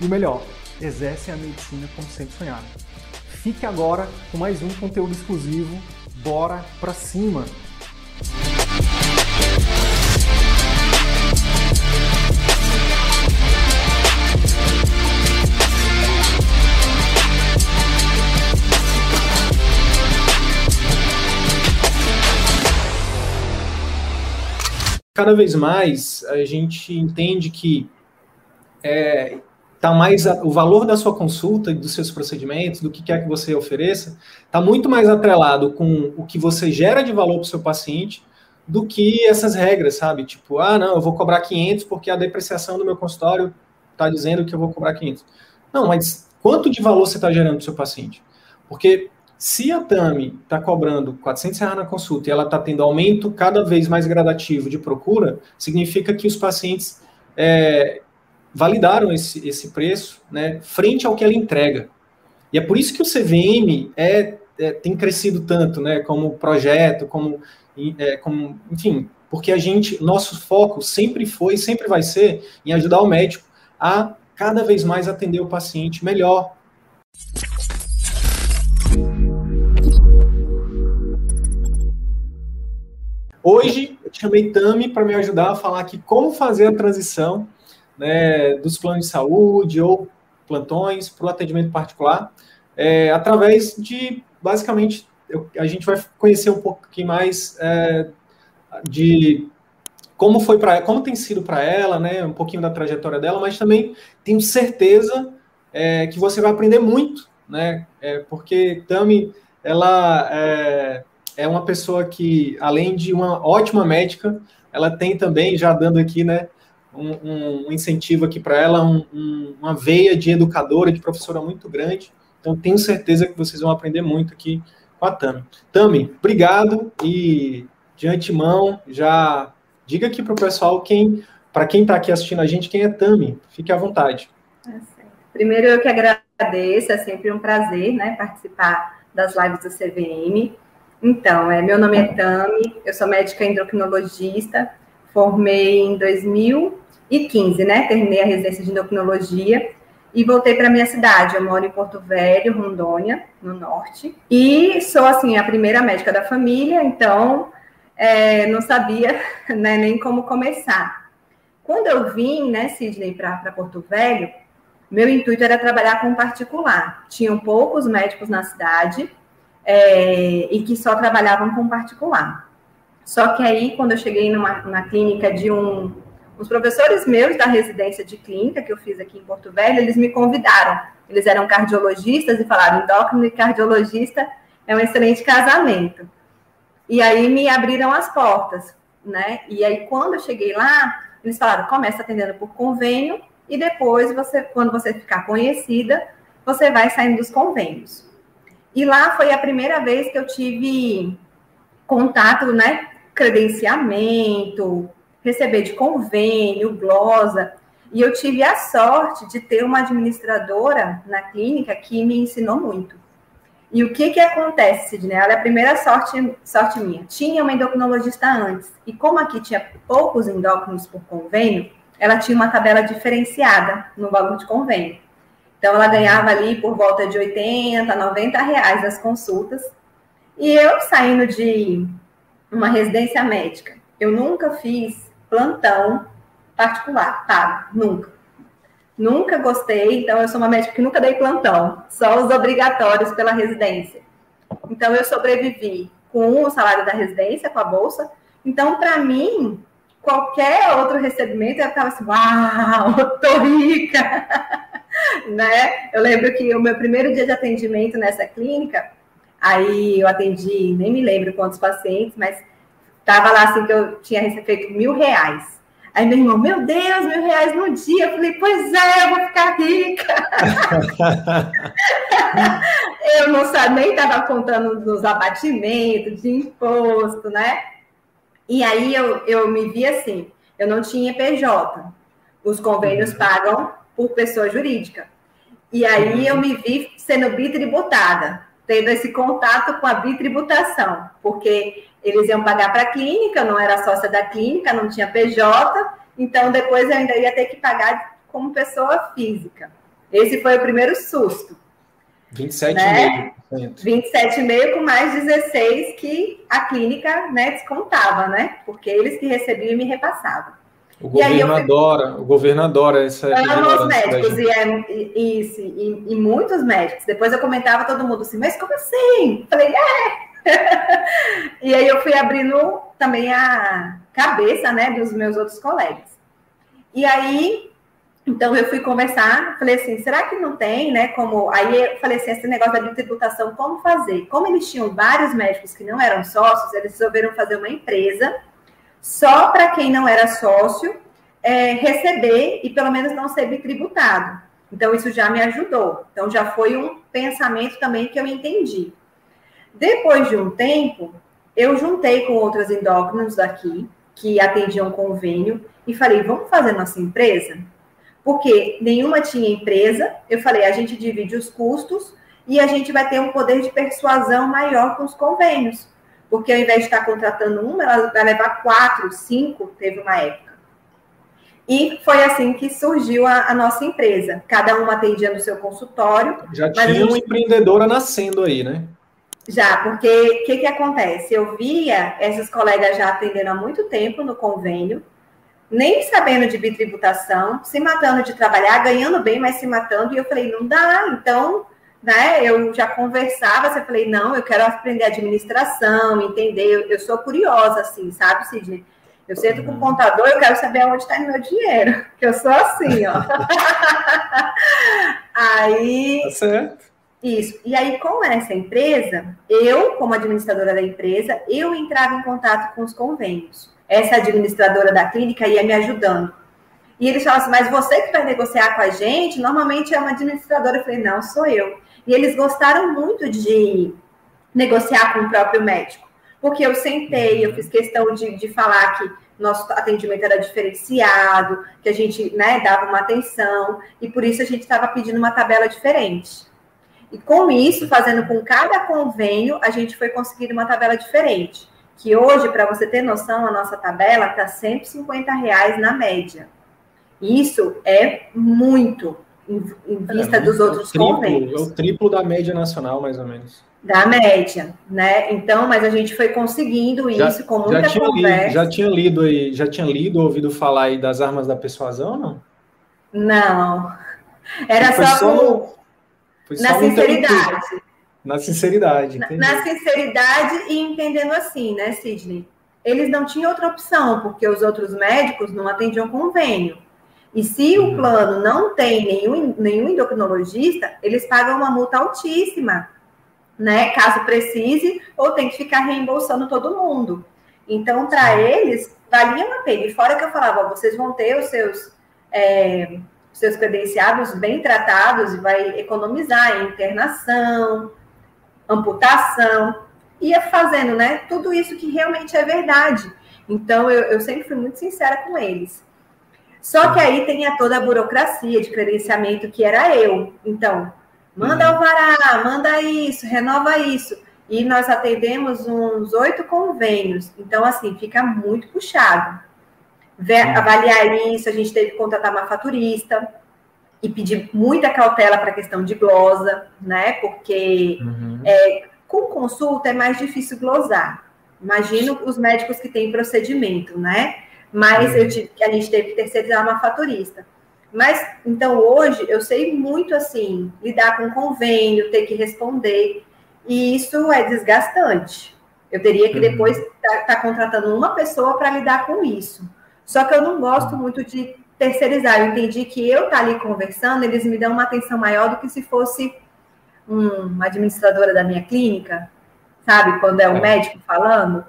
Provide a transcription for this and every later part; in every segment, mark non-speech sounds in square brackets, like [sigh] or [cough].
e o melhor, exercem a medicina como sempre sonharam. Fique agora com mais um conteúdo exclusivo. Bora pra cima! Cada vez mais a gente entende que é, tá mais o valor da sua consulta e dos seus procedimentos, do que quer que você ofereça, está muito mais atrelado com o que você gera de valor para o seu paciente do que essas regras, sabe? Tipo, ah, não, eu vou cobrar 500 porque a depreciação do meu consultório está dizendo que eu vou cobrar 500. Não, mas quanto de valor você está gerando para o seu paciente? Porque se a TAMI está cobrando 400 reais na consulta e ela está tendo aumento cada vez mais gradativo de procura, significa que os pacientes é, validaram esse, esse preço né, frente ao que ela entrega. E é por isso que o CVM é, é tem crescido tanto, né, como projeto, como, é, como, enfim, porque a gente, nosso foco sempre foi, sempre vai ser em ajudar o médico a cada vez mais atender o paciente melhor. Hoje eu chamei Tami para me ajudar a falar aqui como fazer a transição né, dos planos de saúde ou plantões para o atendimento particular, é, através de, basicamente, eu, a gente vai conhecer um pouquinho mais é, de como foi para como tem sido para ela, né, um pouquinho da trajetória dela, mas também tenho certeza é, que você vai aprender muito, né, é, porque Tami, ela é, é uma pessoa que, além de uma ótima médica, ela tem também, já dando aqui, né, um, um incentivo aqui para ela, um, um, uma veia de educadora, de professora muito grande. Então, tenho certeza que vocês vão aprender muito aqui com a Tami. Tami, obrigado e de antemão já diga aqui para o pessoal quem, para quem está aqui assistindo a gente, quem é Tami. Fique à vontade. É Primeiro, eu que agradeço, é sempre um prazer né, participar das lives do CVM. Então, é, meu nome é Tami, eu sou médica endocrinologista, formei em 2000 2015, né? Terminei a residência de endocrinologia e voltei para minha cidade. Eu moro em Porto Velho, Rondônia, no norte. E sou, assim, a primeira médica da família, então é, não sabia [laughs] né, nem como começar. Quando eu vim, né, Sidney, para Porto Velho, meu intuito era trabalhar com particular. Tinham poucos médicos na cidade é, e que só trabalhavam com particular. Só que aí, quando eu cheguei numa, na clínica de um os professores meus da residência de clínica que eu fiz aqui em Porto Velho, eles me convidaram. Eles eram cardiologistas e falaram: endócrino e cardiologista é um excelente casamento. E aí me abriram as portas, né? E aí quando eu cheguei lá, eles falaram: começa atendendo por convênio e depois você, quando você ficar conhecida, você vai saindo dos convênios. E lá foi a primeira vez que eu tive contato, né? Credenciamento, receber de convênio, glosa. E eu tive a sorte de ter uma administradora na clínica que me ensinou muito. E o que que acontece, Sidney? É a primeira sorte, sorte minha. Tinha uma endocrinologista antes. E como aqui tinha poucos endócrinos por convênio, ela tinha uma tabela diferenciada no valor de convênio. Então, ela ganhava ali por volta de 80, 90 reais as consultas. E eu, saindo de uma residência médica, eu nunca fiz plantão particular, tá? Nunca. Nunca gostei, então eu sou uma médica que nunca dei plantão, só os obrigatórios pela residência. Então eu sobrevivi com o salário da residência, com a bolsa. Então, para mim, qualquer outro recebimento, eu estava assim, uau, [laughs] tô rica! [laughs] né? Eu lembro que o meu primeiro dia de atendimento nessa clínica, aí eu atendi, nem me lembro quantos pacientes, mas Tava lá assim que eu tinha feito mil reais. Aí meu irmão, meu Deus, mil reais no dia. Eu falei, pois é, eu vou ficar rica. [laughs] eu não sabia, nem estava contando nos abatimentos de imposto, né? E aí eu, eu me vi assim, eu não tinha PJ. Os convênios uhum. pagam por pessoa jurídica. E aí eu me vi sendo bitributada, tendo esse contato com a bitributação, porque eles iam pagar para a clínica, não era sócia da clínica, não tinha PJ, então depois eu ainda ia ter que pagar como pessoa física. Esse foi o primeiro susto. 27,5%. Né? 27,5% com mais 16 que a clínica né, descontava, né? Porque eles que recebiam e me repassavam. O governo fui... adora, o governo adora essa. Os médicos, e, é, e, isso, e, e, muitos médicos. Depois eu comentava todo mundo assim, mas como assim? Falei, é! [laughs] e aí eu fui abrindo também a cabeça né, dos meus outros colegas. E aí, então eu fui conversar, falei assim, será que não tem, né? Como aí eu falei assim, esse negócio da tributação, como fazer? Como eles tinham vários médicos que não eram sócios, eles resolveram fazer uma empresa só para quem não era sócio é, receber e pelo menos não ser tributado. Então, isso já me ajudou. Então, já foi um pensamento também que eu entendi. Depois de um tempo, eu juntei com outras endócrinos daqui, que atendiam convênio, e falei, vamos fazer nossa empresa? Porque nenhuma tinha empresa. Eu falei, a gente divide os custos e a gente vai ter um poder de persuasão maior com os convênios porque ao invés de estar contratando uma, ela vai levar quatro, cinco, teve uma época. E foi assim que surgiu a, a nossa empresa. Cada uma atendia no seu consultório. Já tinha uma empreendedora nascendo aí, né? Já, porque o que, que acontece? Eu via essas colegas já atendendo há muito tempo no convênio, nem sabendo de bitributação, se matando de trabalhar, ganhando bem, mas se matando, e eu falei, não dá, então né, eu já conversava, você falei, não, eu quero aprender administração, entender, eu, eu sou curiosa, assim, sabe, Sidney? Eu sento com o contador, eu quero saber onde está o meu dinheiro, [laughs] que eu sou assim, ó. [laughs] aí. Tá certo. Isso. E aí, com essa empresa, eu, como administradora da empresa, eu entrava em contato com os convênios. Essa administradora da clínica ia me ajudando. E eles falavam assim, mas você que vai negociar com a gente, normalmente é uma administradora. Eu falei, não, sou eu. E eles gostaram muito de negociar com o próprio médico, porque eu sentei, eu fiz questão de, de falar que nosso atendimento era diferenciado, que a gente né, dava uma atenção, e por isso a gente estava pedindo uma tabela diferente. E com isso, fazendo com cada convênio, a gente foi conseguindo uma tabela diferente. Que hoje, para você ter noção, a nossa tabela está 150 reais na média. Isso é muito em, em é, vista é, dos outros triplo, convênios. É o triplo da média nacional, mais ou menos. Da média, né? Então, mas a gente foi conseguindo já, isso com muita já conversa. Lido, já tinha lido aí, já tinha lido, ouvido falar aí das armas da persuasão, não? Não. Era só, só, na sinceridade. Na sinceridade. Na, na sinceridade e entendendo assim, né, Sidney? Eles não tinham outra opção, porque os outros médicos não atendiam convênio. E se o plano não tem nenhum, nenhum endocrinologista, eles pagam uma multa altíssima, né? Caso precise, ou tem que ficar reembolsando todo mundo. Então, para eles, valia uma pena. E fora que eu falava, vocês vão ter os seus, é, seus credenciados bem tratados e vai economizar em internação, amputação, ia fazendo, né? Tudo isso que realmente é verdade. Então, eu, eu sempre fui muito sincera com eles. Só que aí tem a toda a burocracia de credenciamento que era eu. Então, manda uhum. alvará, manda isso, renova isso. E nós atendemos uns oito convênios. Então, assim, fica muito puxado. Ver, avaliar isso, a gente teve que contratar uma faturista e pedir muita cautela para a questão de glosa, né? Porque uhum. é, com consulta é mais difícil glosar. Imagino os médicos que têm procedimento, né? Mas eu tive, a gente teve que terceirizar uma faturista. Mas, então, hoje, eu sei muito, assim, lidar com convênio, ter que responder, e isso é desgastante. Eu teria que depois estar tá, tá contratando uma pessoa para lidar com isso. Só que eu não gosto muito de terceirizar. Eu entendi que eu estar tá ali conversando, eles me dão uma atenção maior do que se fosse uma administradora da minha clínica, sabe? Quando é o é. médico falando.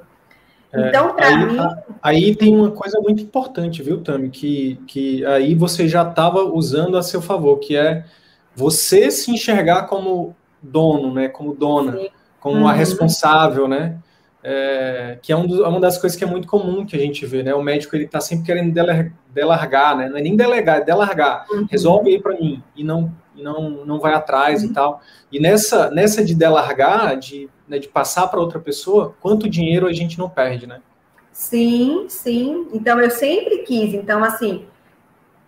É, então, para mim. Aí tem uma coisa muito importante, viu, Tami? Que, que aí você já estava usando a seu favor, que é você se enxergar como dono, né? Como dona, Sim. como uhum. a responsável, né? É, que é, um do, é uma das coisas que é muito comum que a gente vê, né? O médico ele está sempre querendo delargar, né? Não é nem delegar, é delargar. Uhum. Resolve aí para mim e não e não não vai atrás uhum. e tal. E nessa nessa de delargar, de né, de passar para outra pessoa, quanto dinheiro a gente não perde, né? Sim, sim. Então eu sempre quis. Então assim,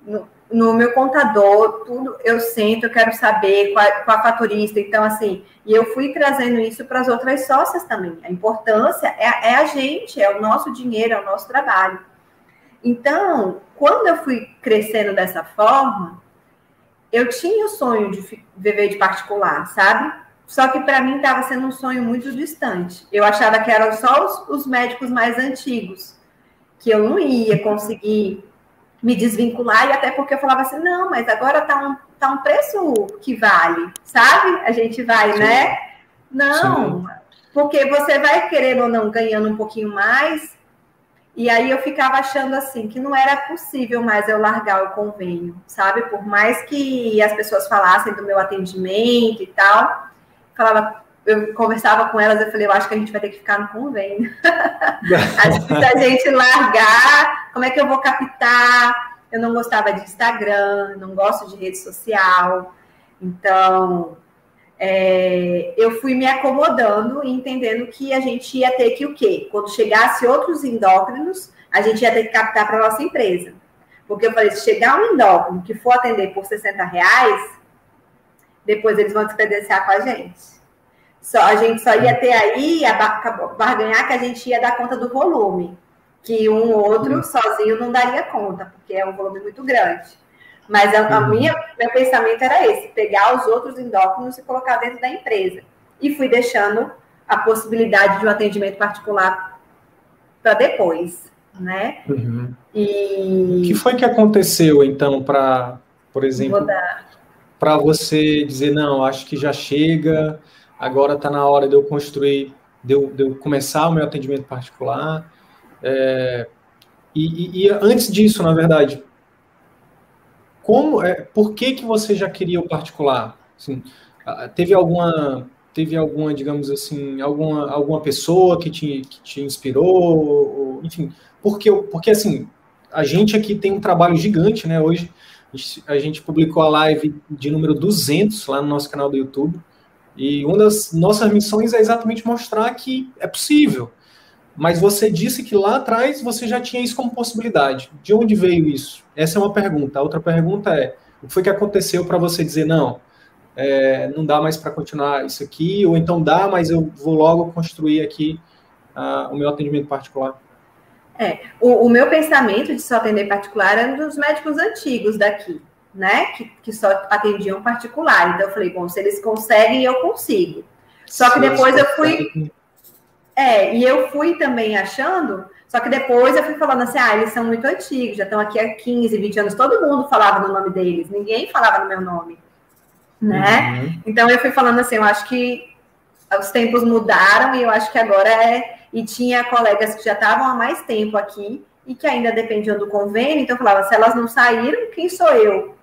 no, no meu contador, tudo eu sento, eu quero saber qual, qual a fatorista. Então assim, e eu fui trazendo isso para as outras sócias também. A importância é, é a gente, é o nosso dinheiro, é o nosso trabalho. Então, quando eu fui crescendo dessa forma, eu tinha o sonho de viver de particular, sabe? Só que para mim estava sendo um sonho muito distante. Eu achava que eram só os, os, médicos mais antigos, que eu não ia conseguir me desvincular, e até porque eu falava assim: não, mas agora está um, tá um preço que vale, sabe? A gente vai, Sim. né? Não, Sim. porque você vai querendo ou não ganhando um pouquinho mais, e aí eu ficava achando assim que não era possível mais eu largar o convênio, sabe? Por mais que as pessoas falassem do meu atendimento e tal, falava, eu conversava com elas, eu falei, eu acho que a gente vai ter que ficar no convênio. [laughs] a gente largar, como é que eu vou captar? Eu não gostava de Instagram, não gosto de rede social. Então, é, eu fui me acomodando e entendendo que a gente ia ter que o quê? Quando chegasse outros endócrinos, a gente ia ter que captar para nossa empresa. Porque eu falei, se chegar um endócrino que for atender por 60 reais, depois eles vão descredenciar com a gente. Só, a gente só ia ter aí a barganhar que a gente ia dar conta do volume, que um ou outro uhum. sozinho não daria conta, porque é um volume muito grande. Mas a, a uhum. minha, meu pensamento era esse: pegar os outros endócrinos e colocar dentro da empresa. E fui deixando a possibilidade de um atendimento particular para depois, né? Uhum. E o que foi que aconteceu então para, por exemplo, para você dizer, não, acho que já chega, agora está na hora de eu construir, de eu, de eu, começar o meu atendimento particular. É, e, e, e, antes disso, na verdade, como, é, por que que você já queria o particular? Assim, teve alguma, teve alguma, digamos assim, alguma, alguma pessoa que te, que te inspirou, ou, enfim, porque, porque assim, a gente aqui tem um trabalho gigante, né, hoje, a gente publicou a live de número 200 lá no nosso canal do YouTube. E uma das nossas missões é exatamente mostrar que é possível. Mas você disse que lá atrás você já tinha isso como possibilidade. De onde veio isso? Essa é uma pergunta. A outra pergunta é: o que foi que aconteceu para você dizer não? É, não dá mais para continuar isso aqui, ou então dá, mas eu vou logo construir aqui uh, o meu atendimento particular. É, o, o, meu pensamento de só atender particular era dos médicos antigos daqui, né? Que, que só atendiam particular. Então eu falei, bom, se eles conseguem, eu consigo. Só que depois eu fui. É, e eu fui também achando, só que depois eu fui falando assim, ah, eles são muito antigos, já estão aqui há 15, 20 anos, todo mundo falava no nome deles, ninguém falava no meu nome, né? Uhum. Então eu fui falando assim, eu acho que os tempos mudaram e eu acho que agora é e tinha colegas que já estavam há mais tempo aqui e que ainda dependiam do convênio, então eu falava, se elas não saíram, quem sou eu?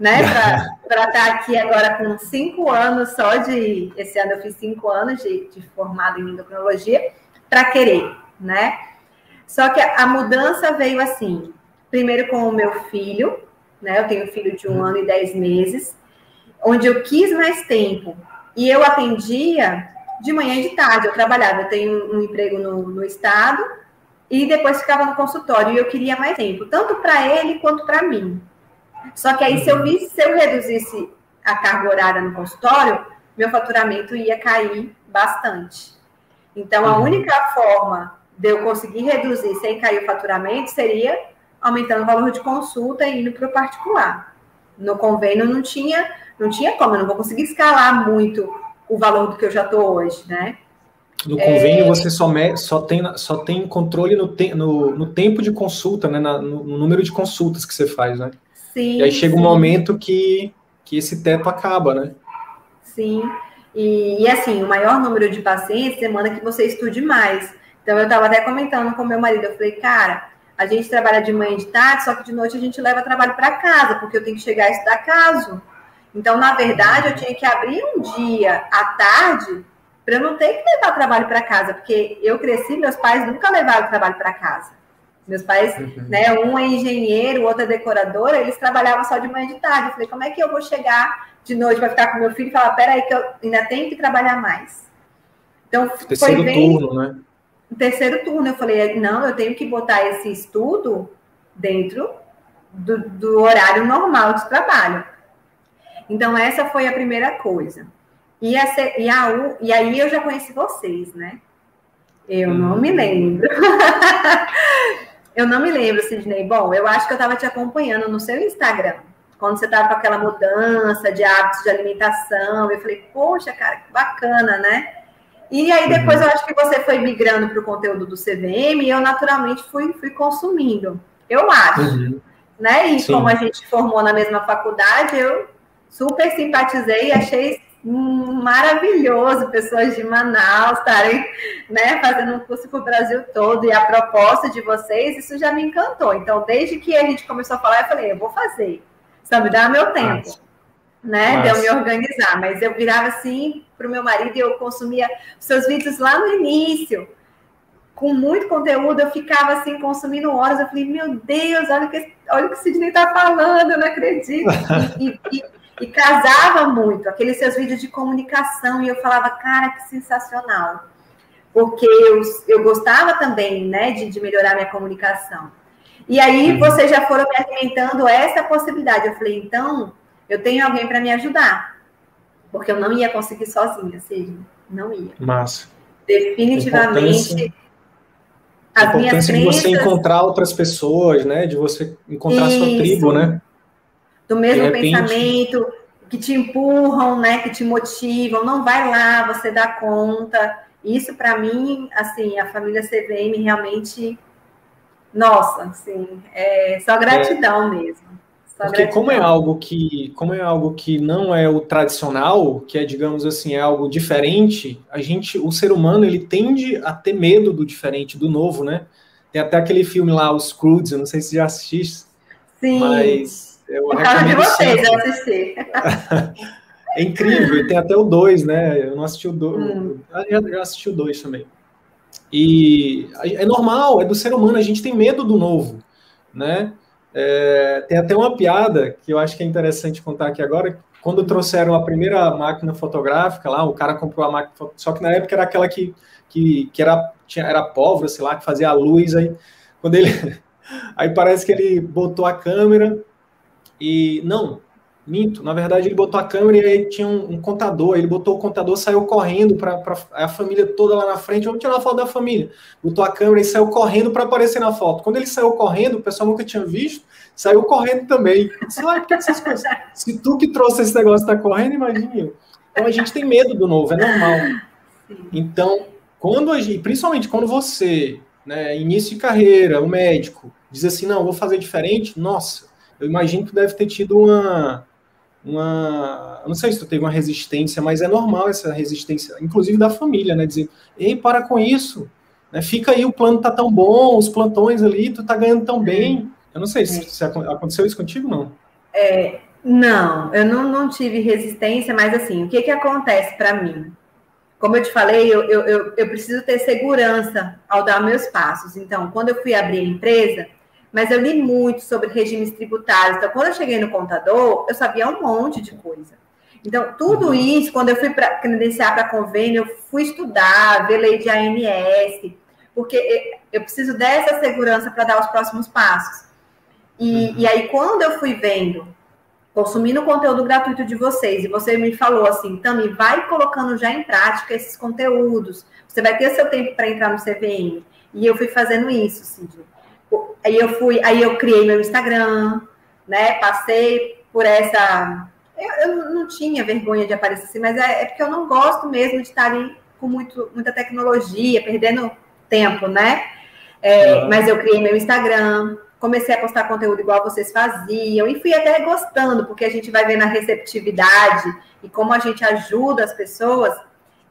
Né, [laughs] para estar tá aqui agora com cinco anos só de. Esse ano eu fiz cinco anos de, de formado em endocrinologia, para querer, né? Só que a, a mudança veio assim: primeiro com o meu filho, né? Eu tenho um filho de um uhum. ano e dez meses, onde eu quis mais tempo. E eu atendia de manhã e de tarde. Eu trabalhava, eu tenho um emprego no, no estado e depois ficava no consultório. E eu queria mais tempo, tanto para ele quanto para mim. Só que aí, se eu uhum. visse, se eu reduzisse a carga horária no consultório, meu faturamento ia cair bastante. Então, a uhum. única forma de eu conseguir reduzir sem cair o faturamento seria aumentando o valor de consulta e indo para o particular. No convênio não tinha, não tinha como, eu não vou conseguir escalar muito o valor do que eu já estou hoje, né? No convênio, é... você só, me, só, tem, só tem controle no, te, no, no tempo de consulta, né? Na, no, no, número de consultas que você faz, né? Sim. E aí chega sim. um momento que, que esse teto acaba, né? Sim. E, e, assim, o maior número de pacientes demanda que você estude mais. Então, eu estava até comentando com meu marido, eu falei, cara, a gente trabalha de manhã e de tarde, só que de noite a gente leva trabalho para casa, porque eu tenho que chegar e estudar caso. Então, na verdade, eu tinha que abrir um dia à tarde para eu não ter que levar trabalho para casa, porque eu cresci, meus pais nunca levaram trabalho para casa. Meus pais, uhum. né, um é engenheiro, o outro é decoradora, eles trabalhavam só de manhã e de tarde. Eu falei, como é que eu vou chegar de noite para ficar com meu filho e falar, peraí, que eu ainda tenho que trabalhar mais? Então, terceiro foi bem... turno, né? Terceiro turno, eu falei, não, eu tenho que botar esse estudo dentro do, do horário normal de trabalho. Então, essa foi a primeira coisa. E, a, e, a, e aí eu já conheci vocês, né? Eu não me lembro. [laughs] eu não me lembro, Sidney. Bom, eu acho que eu estava te acompanhando no seu Instagram, quando você estava com aquela mudança de hábitos de alimentação. Eu falei, poxa, cara, que bacana, né? E aí depois uhum. eu acho que você foi migrando para o conteúdo do CVM e eu naturalmente fui, fui consumindo. Eu acho. Uhum. Né? E Sim. como a gente formou na mesma faculdade, eu super simpatizei e achei maravilhoso pessoas de Manaus estarem né, fazendo um curso para o Brasil todo e a proposta de vocês, isso já me encantou. Então, desde que a gente começou a falar, eu falei, eu vou fazer, só me dá meu tempo, Nossa. né, Nossa. de eu me organizar. Mas eu virava assim para o meu marido e eu consumia seus vídeos lá no início, com muito conteúdo, eu ficava assim consumindo horas. Eu falei, meu Deus, olha o que, olha o que o Sidney está falando, eu não acredito. [laughs] E, e, e casava muito, aqueles seus vídeos de comunicação, e eu falava, cara, que sensacional. Porque eu, eu gostava também, né, de, de melhorar minha comunicação. E aí uhum. vocês já foram me alimentando essa possibilidade. Eu falei, então, eu tenho alguém para me ajudar. Porque eu não ia conseguir sozinha, assim, não ia. Massa. Definitivamente. As minhas crenças... de você encontrar outras pessoas, né? De você encontrar Isso. sua tribo, né? Do mesmo repente... pensamento, que te empurram, né, que te motivam, não vai lá, você dá conta. Isso para mim, assim, a família CVM realmente, nossa, assim, é só gratidão é. mesmo. Só Porque gratidão. como é algo que, como é algo que não é o tradicional, que é, digamos assim, é algo diferente, a gente, o ser humano, ele tende a ter medo do diferente, do novo, né? Tem até aquele filme lá, Os Crudes, eu não sei se já assististe. Sim. Mas eu Por causa de vocês, eu assisti. [laughs] é incrível, e tem até o 2, né? Eu não assisti o 2. Hum. Eu assisti o 2 também. E é normal, é do ser humano, a gente tem medo do novo, né? É, tem até uma piada que eu acho que é interessante contar aqui agora. Quando trouxeram a primeira máquina fotográfica lá, o cara comprou a máquina, só que na época era aquela que, que, que era, tinha, era pólvora, sei lá, que fazia a luz aí. Quando ele. [laughs] Aí parece que ele botou a câmera, e não, minto. Na verdade, ele botou a câmera e aí tinha um, um contador. Ele botou o contador, saiu correndo para a família toda lá na frente. Vamos tirar uma foto da família. Botou a câmera e saiu correndo para aparecer na foto. Quando ele saiu correndo, o pessoal nunca tinha visto, saiu correndo também. Lá, por que essas coisas? Se tu que trouxe esse negócio tá correndo, imagina. Então a gente tem medo do novo, é normal. Então, quando a gente, principalmente quando você, né, início de carreira, o médico, diz assim, não, vou fazer diferente, nossa, eu imagino que deve ter tido uma, uma. Não sei se tu teve uma resistência, mas é normal essa resistência, inclusive da família, né? Dizer, ei, para com isso. Né? Fica aí, o plano tá tão bom, os plantões ali, tu tá ganhando tão bem. Eu não sei se, se aconteceu isso contigo, não. É, não, eu não, não tive resistência, mas assim, o que, que acontece para mim? Como eu te falei, eu, eu, eu, eu preciso ter segurança ao dar meus passos. Então, quando eu fui abrir a empresa, mas eu li muito sobre regimes tributários. Então, quando eu cheguei no contador, eu sabia um monte de coisa. Então, tudo uhum. isso, quando eu fui para credenciar para convênio, eu fui estudar, ver lei de ANS, porque eu preciso dessa segurança para dar os próximos passos. E, uhum. e aí, quando eu fui vendo, consumindo o conteúdo gratuito de vocês, e você me falou assim, Tami, vai colocando já em prática esses conteúdos, você vai ter seu tempo para entrar no CVM. E eu fui fazendo isso, Cid. Aí eu fui, aí eu criei meu Instagram, né? Passei por essa. Eu, eu não tinha vergonha de aparecer assim, mas é, é, porque eu não gosto mesmo de estar ali com muito, muita tecnologia, perdendo tempo, né? É, uhum. Mas eu criei meu Instagram, comecei a postar conteúdo igual vocês faziam, e fui até gostando, porque a gente vai vendo a receptividade e como a gente ajuda as pessoas.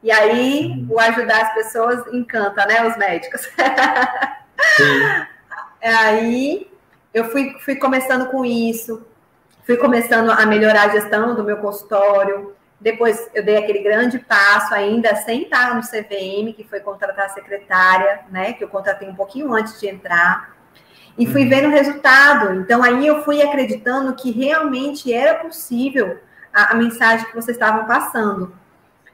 E aí, o ajudar as pessoas encanta, né, os médicos. Sim. [laughs] aí, eu fui, fui começando com isso, fui começando a melhorar a gestão do meu consultório. Depois, eu dei aquele grande passo ainda sem estar no CVM, que foi contratar a secretária, né, que eu contratei um pouquinho antes de entrar. E fui uhum. vendo o resultado. Então, aí eu fui acreditando que realmente era possível a, a mensagem que vocês estavam passando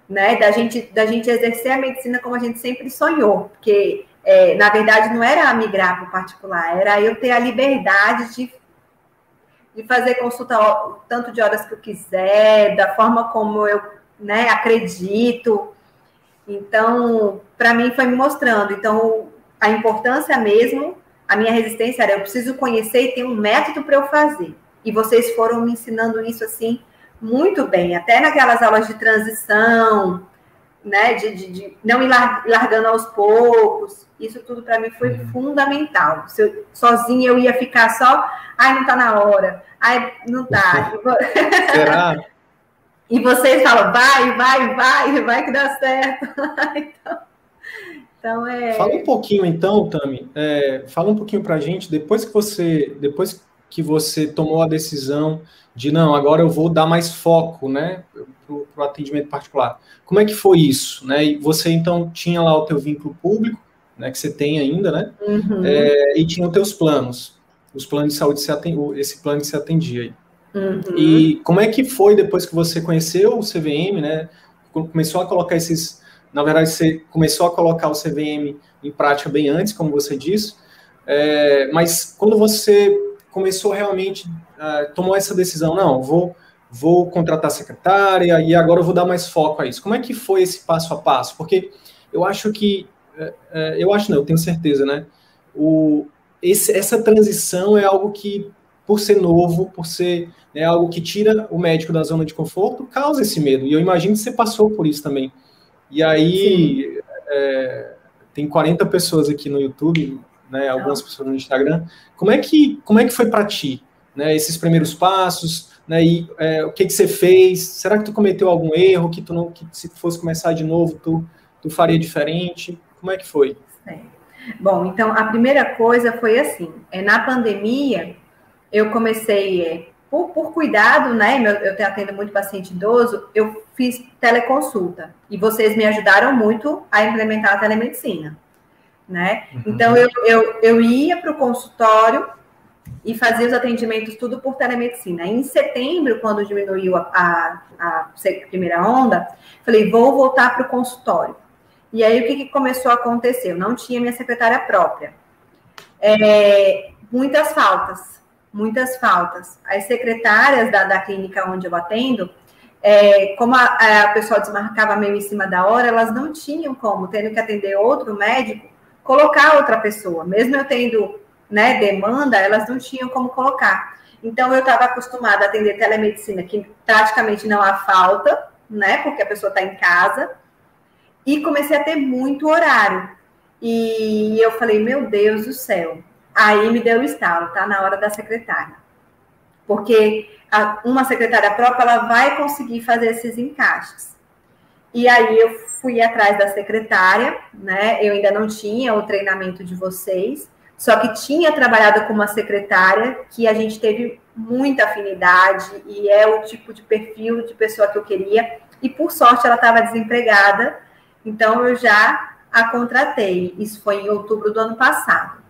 né? Da gente, da gente exercer a medicina como a gente sempre sonhou, porque é, na verdade não era migrar para o particular, era eu ter a liberdade de, de fazer consulta tanto de horas que eu quiser, da forma como eu né, acredito. Então, para mim foi me mostrando. Então, a importância mesmo, a minha resistência era eu preciso conhecer e ter um método para eu fazer. E vocês foram me ensinando isso assim muito bem, até naquelas aulas de transição, né, de, de, de não ir largando aos poucos, isso tudo para mim foi uhum. fundamental. Se eu, sozinha eu ia ficar só, ai, não está na hora, ai, não [laughs] está. Será? [laughs] e vocês falam, vai, vai, vai, vai que dá certo. [laughs] então, então, é... Fala um pouquinho então, Tami, é, fala um pouquinho para a gente, depois que você, depois que você tomou a decisão de não, agora eu vou dar mais foco, né, para o atendimento particular. Como é que foi isso, né? E você então tinha lá o teu vínculo público, né, que você tem ainda, né? Uhum. É, e tinha os teus planos, os planos de saúde, esse plano que você atendia aí. Uhum. E como é que foi depois que você conheceu o CVM, né? Começou a colocar esses, na verdade você começou a colocar o CVM em prática bem antes, como você disse. É, mas quando você começou realmente, uh, tomou essa decisão, não, vou, vou contratar secretária e agora eu vou dar mais foco a isso. Como é que foi esse passo a passo? Porque eu acho que, uh, uh, eu acho não, eu tenho certeza, né? O, esse, essa transição é algo que, por ser novo, por ser né, algo que tira o médico da zona de conforto, causa esse medo. E eu imagino que você passou por isso também. E aí, é, tem 40 pessoas aqui no YouTube, né, algumas pessoas no Instagram. Como é que, como é que foi para ti, né, esses primeiros passos, né, e é, o que que você fez? Será que tu cometeu algum erro que tu não, que se fosse começar de novo, tu, tu faria diferente? Como é que foi? Bom, então a primeira coisa foi assim, é na pandemia eu comecei é, por, por, cuidado, né? Eu, eu atendo muito paciente idoso, eu fiz teleconsulta e vocês me ajudaram muito a implementar a telemedicina né? Uhum. Então eu, eu, eu ia para o consultório e fazia os atendimentos tudo por telemedicina. Em setembro, quando diminuiu a, a, a primeira onda, falei, vou voltar para o consultório. E aí o que, que, começou a acontecer? Eu não tinha minha secretária própria. É, muitas faltas, muitas faltas. As secretárias da, da clínica onde eu atendo, é, como a, a pessoa desmarcava meio em cima da hora, elas não tinham como, tendo que atender outro médico, colocar outra pessoa. Mesmo eu tendo né, demanda, elas não tinham como colocar. Então, eu estava acostumada a atender telemedicina, que praticamente não há falta, né, porque a pessoa está em casa, e comecei a ter muito horário. E eu falei, meu Deus do céu. Aí me deu o estalo, tá na hora da secretária. Porque a, uma secretária própria, ela vai conseguir fazer esses encaixes. E aí eu fui atrás da secretária, né? Eu ainda não tinha o treinamento de vocês, só que tinha trabalhado com uma secretária que a gente teve muita afinidade e é o tipo de perfil de pessoa que eu queria. E por sorte ela estava desempregada, então eu já a contratei. Isso foi em outubro do ano passado.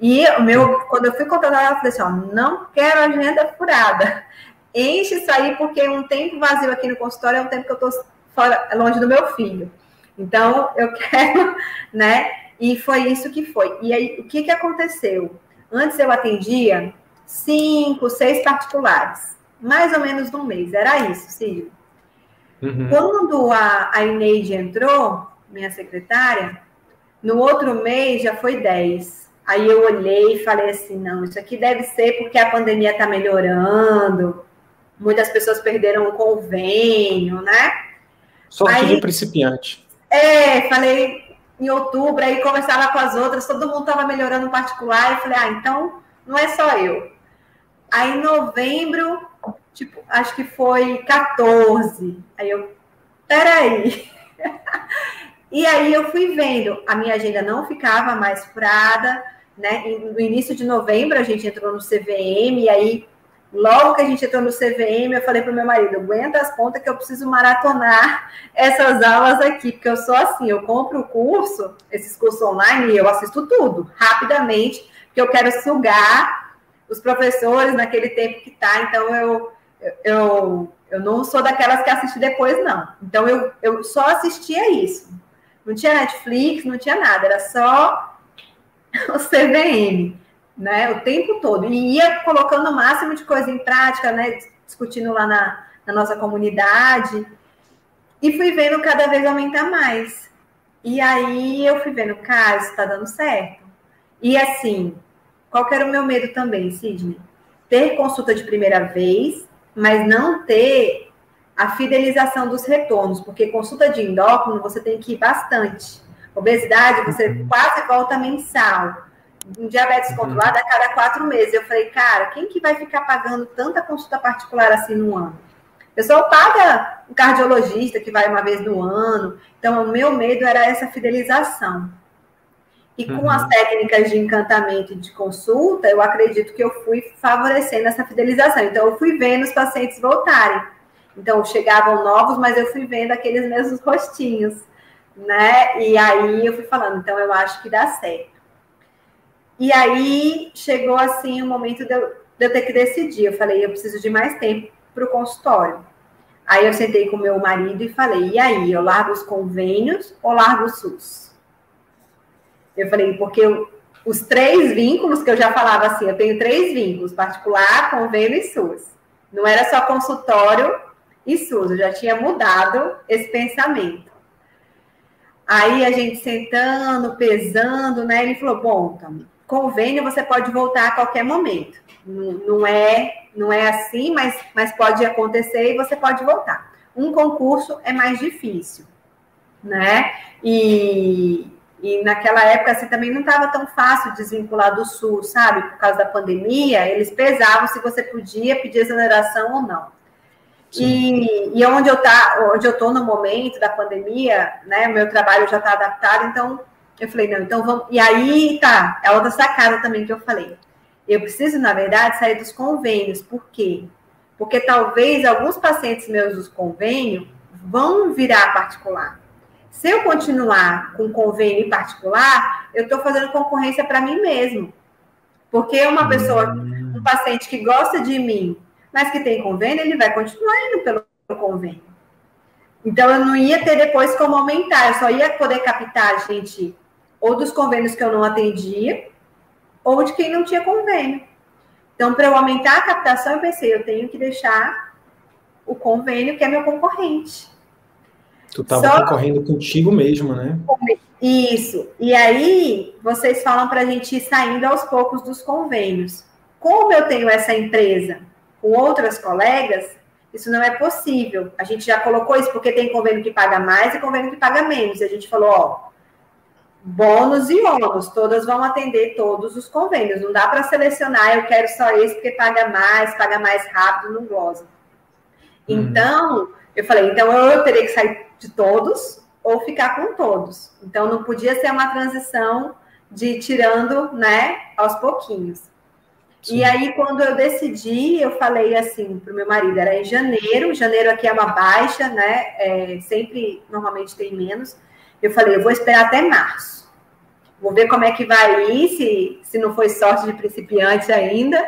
E o meu, quando eu fui contratar, ela falou assim: ó, não quero agenda furada. Enche isso aí, porque um tempo vazio aqui no consultório é um tempo que eu estou longe do meu filho. Então, eu [laughs] quero, né? E foi isso que foi. E aí, o que, que aconteceu? Antes eu atendia cinco, seis particulares, mais ou menos num mês. Era isso, Cílio. Uhum. Quando a, a Ineide entrou, minha secretária, no outro mês já foi dez. Aí eu olhei e falei assim: não, isso aqui deve ser porque a pandemia está melhorando, muitas pessoas perderam o convênio, né? Sorte aí, de principiante. É, falei em outubro, aí conversava com as outras, todo mundo estava melhorando particular, e falei, ah, então não é só eu. Aí em novembro, tipo, acho que foi 14. Aí eu, peraí. [laughs] e aí eu fui vendo, a minha agenda não ficava mais furada, né? No início de novembro a gente entrou no CVM, e aí logo que a gente entrou no CVM, eu falei para o meu marido, aguenta as pontas que eu preciso maratonar essas aulas aqui, porque eu sou assim, eu compro o curso, esses cursos online, e eu assisto tudo, rapidamente, porque eu quero sugar os professores naquele tempo que tá, então eu, eu, eu não sou daquelas que assiste depois, não. Então eu, eu só assistia isso. Não tinha Netflix, não tinha nada, era só o CVM, né? O tempo todo. E ia colocando o máximo de coisa em prática, né? Discutindo lá na, na nossa comunidade. E fui vendo cada vez aumentar mais. E aí eu fui vendo, cara, isso tá dando certo. E assim, qual era o meu medo também, Sidney? Ter consulta de primeira vez, mas não ter a fidelização dos retornos, porque consulta de endócrino você tem que ir bastante. Obesidade, você uhum. quase volta mensal. Um diabetes uhum. controlado a cada quatro meses. Eu falei, cara, quem que vai ficar pagando tanta consulta particular assim no ano? O pessoal paga um cardiologista que vai uma vez no ano. Então, o meu medo era essa fidelização. E com uhum. as técnicas de encantamento e de consulta, eu acredito que eu fui favorecendo essa fidelização. Então, eu fui vendo os pacientes voltarem. Então, chegavam novos, mas eu fui vendo aqueles mesmos rostinhos, né? E aí eu fui falando, então eu acho que dá certo. E aí chegou assim o momento de eu, de eu ter que decidir. Eu falei, eu preciso de mais tempo para o consultório. Aí eu sentei com meu marido e falei, e aí, eu largo os convênios ou largo o SUS? Eu falei, porque eu, os três vínculos que eu já falava assim, eu tenho três vínculos, particular, convênio e SUS. Não era só consultório e SUS, eu já tinha mudado esse pensamento. Aí a gente sentando, pesando, né? Ele falou: bom, então, convênio você pode voltar a qualquer momento. Não, não, é, não é assim, mas, mas pode acontecer e você pode voltar. Um concurso é mais difícil, né? E, e naquela época, assim, também não estava tão fácil desvincular do Sul, sabe? Por causa da pandemia, eles pesavam se você podia pedir exoneração ou não. E, e onde eu tá, onde eu estou no momento da pandemia, né? Meu trabalho já está adaptado, então eu falei, não, então vamos. E aí tá, é outra sacada também que eu falei. Eu preciso, na verdade, sair dos convênios. Por quê? Porque talvez alguns pacientes meus dos convênios vão virar particular. Se eu continuar com convênio particular, eu estou fazendo concorrência para mim mesmo. Porque uma pessoa, um paciente que gosta de mim, mas que tem convênio, ele vai continuar indo pelo convênio. Então, eu não ia ter depois como aumentar, eu só ia poder captar, gente, ou dos convênios que eu não atendia, ou de quem não tinha convênio. Então, para eu aumentar a captação, eu pensei, eu tenho que deixar o convênio, que é meu concorrente. Tu estava concorrendo contigo mesmo, né? Isso. E aí, vocês falam para a gente ir saindo aos poucos dos convênios. Como eu tenho essa empresa com outras colegas, isso não é possível. A gente já colocou isso porque tem convênio que paga mais e convênio que paga menos. E a gente falou, ó, bônus e ônus, todas vão atender todos os convênios. Não dá para selecionar, eu quero só esse porque paga mais, paga mais rápido, não glosa. Uhum. Então, eu falei, então eu teria que sair de todos ou ficar com todos. Então não podia ser uma transição de tirando, né, aos pouquinhos. Sim. E aí quando eu decidi, eu falei assim para o meu marido, era em janeiro, janeiro aqui é uma baixa, né, é, sempre normalmente tem menos. Eu falei, eu vou esperar até março. Vou ver como é que vai ir, se, se não foi sorte de principiante ainda.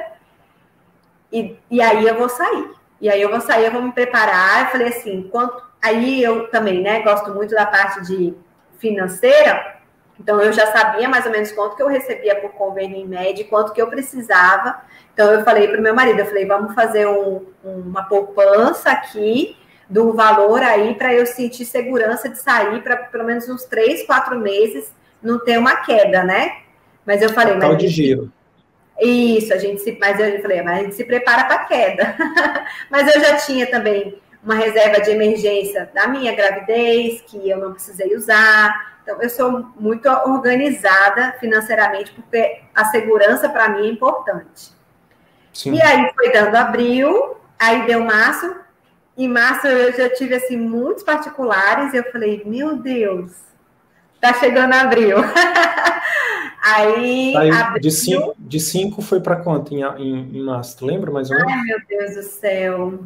E, e aí eu vou sair. E aí eu vou sair, eu vou me preparar. Eu falei assim, quanto, Aí eu também, né, gosto muito da parte de financeira, então eu já sabia mais ou menos quanto que eu recebia por convênio em média, quanto que eu precisava. Então eu falei para o meu marido, eu falei, vamos fazer um, uma poupança aqui do valor aí para eu sentir segurança de sair para pelo menos uns três, quatro meses, não ter uma queda, né? Mas eu falei, Total mas de giro. Isso, a gente se, mas eu falei, mas a gente se prepara para queda. [laughs] mas eu já tinha também uma reserva de emergência da minha gravidez, que eu não precisei usar. Então, eu sou muito organizada financeiramente, porque a segurança para mim é importante. Sim. E aí foi dando abril, aí deu março, em março eu já tive assim muitos particulares, e eu falei, meu Deus, tá chegando abril. [laughs] Aí, Aí abril... de, cinco, de cinco foi para quanto em, em, em, março? Tu lembra mais ou menos? Ai, meu Deus do céu.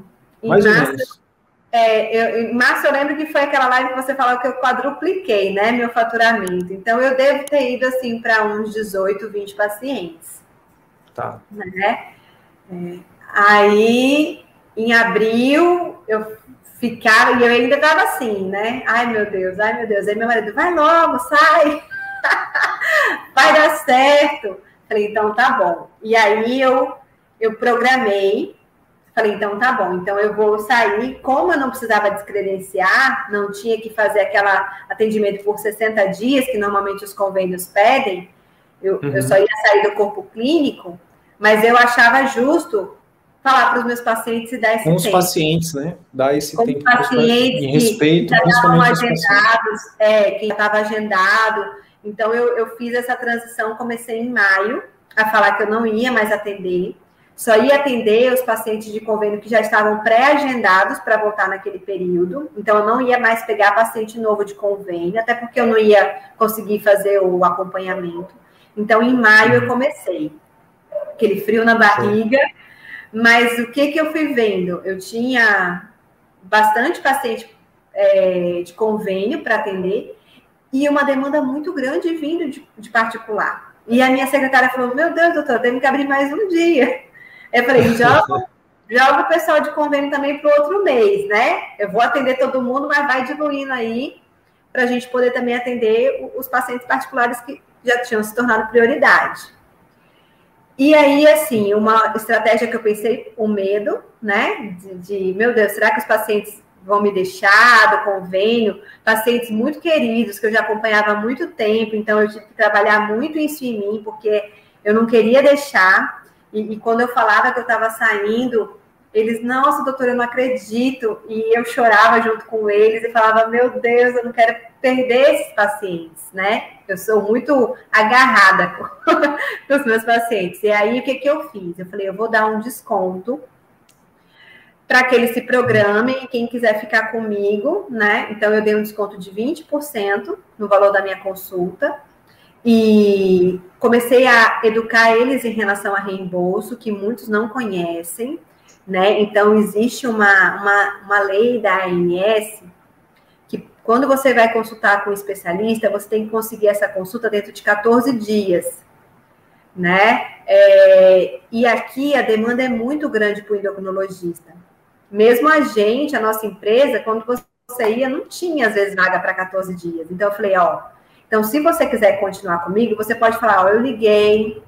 Em mais março, ou menos. É, eu, em março eu lembro que foi aquela live que você falou que eu quadrupliquei, né, meu faturamento. Então eu devo ter ido assim para uns 18, 20 pacientes. Tá. Né? É, aí em abril eu ficava e eu ainda estava assim, né? Ai meu Deus, ai meu Deus. Aí meu marido, vai logo, sai, [laughs] vai dar certo. Falei, então tá bom. E aí eu eu programei Falei, então tá bom, então eu vou sair. Como eu não precisava descredenciar, não tinha que fazer aquela atendimento por 60 dias, que normalmente os convênios pedem, eu, uhum. eu só ia sair do corpo clínico, mas eu achava justo falar para os meus pacientes e dar esse Com tempo. os pacientes, né? Dar esse Com tempo. pacientes em respeito, que já estavam agendados, é, que estava agendado. Então, eu, eu fiz essa transição, comecei em maio a falar que eu não ia mais atender só ia atender os pacientes de convênio que já estavam pré-agendados para voltar naquele período. Então, eu não ia mais pegar paciente novo de convênio, até porque eu não ia conseguir fazer o acompanhamento. Então, em maio eu comecei. Aquele frio na barriga. Mas o que, que eu fui vendo? Eu tinha bastante paciente é, de convênio para atender e uma demanda muito grande vindo de, de particular. E a minha secretária falou: Meu Deus, doutor, temos que abrir mais um dia. Eu falei, joga, [laughs] joga o pessoal de convênio também para o outro mês, né? Eu vou atender todo mundo, mas vai diluindo aí para a gente poder também atender os pacientes particulares que já tinham se tornado prioridade. E aí, assim, uma estratégia que eu pensei, o medo, né? De, de, meu Deus, será que os pacientes vão me deixar do convênio? Pacientes muito queridos, que eu já acompanhava há muito tempo, então eu tive que trabalhar muito isso em mim, porque eu não queria deixar. E, e quando eu falava que eu estava saindo, eles, nossa, doutora, eu não acredito. E eu chorava junto com eles e falava, meu Deus, eu não quero perder esses pacientes, né? Eu sou muito agarrada com [laughs] os meus pacientes. E aí, o que, que eu fiz? Eu falei, eu vou dar um desconto para que eles se programem, quem quiser ficar comigo, né? Então, eu dei um desconto de 20% no valor da minha consulta. E comecei a educar eles em relação a reembolso, que muitos não conhecem, né? Então, existe uma, uma, uma lei da ANS que quando você vai consultar com um especialista, você tem que conseguir essa consulta dentro de 14 dias, né? É, e aqui a demanda é muito grande para o endocrinologista. Mesmo a gente, a nossa empresa, quando você ia, não tinha às vezes vaga para 14 dias. Então, eu falei, ó, então, se você quiser continuar comigo, você pode falar, ó, eu liguei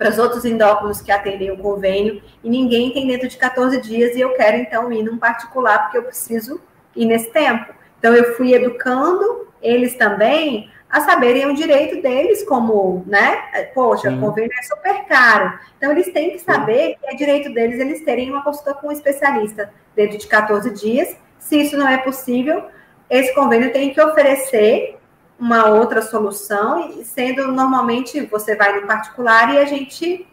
para os outros endócrinos que atendem o convênio e ninguém tem dentro de 14 dias e eu quero então ir num particular porque eu preciso ir nesse tempo. Então, eu fui educando eles também a saberem o direito deles, como, né? Poxa, Sim. o convênio é super caro. Então, eles têm que saber que é direito deles eles terem uma consulta com um especialista dentro de 14 dias. Se isso não é possível, esse convênio tem que oferecer uma outra solução, sendo normalmente você vai no particular e a gente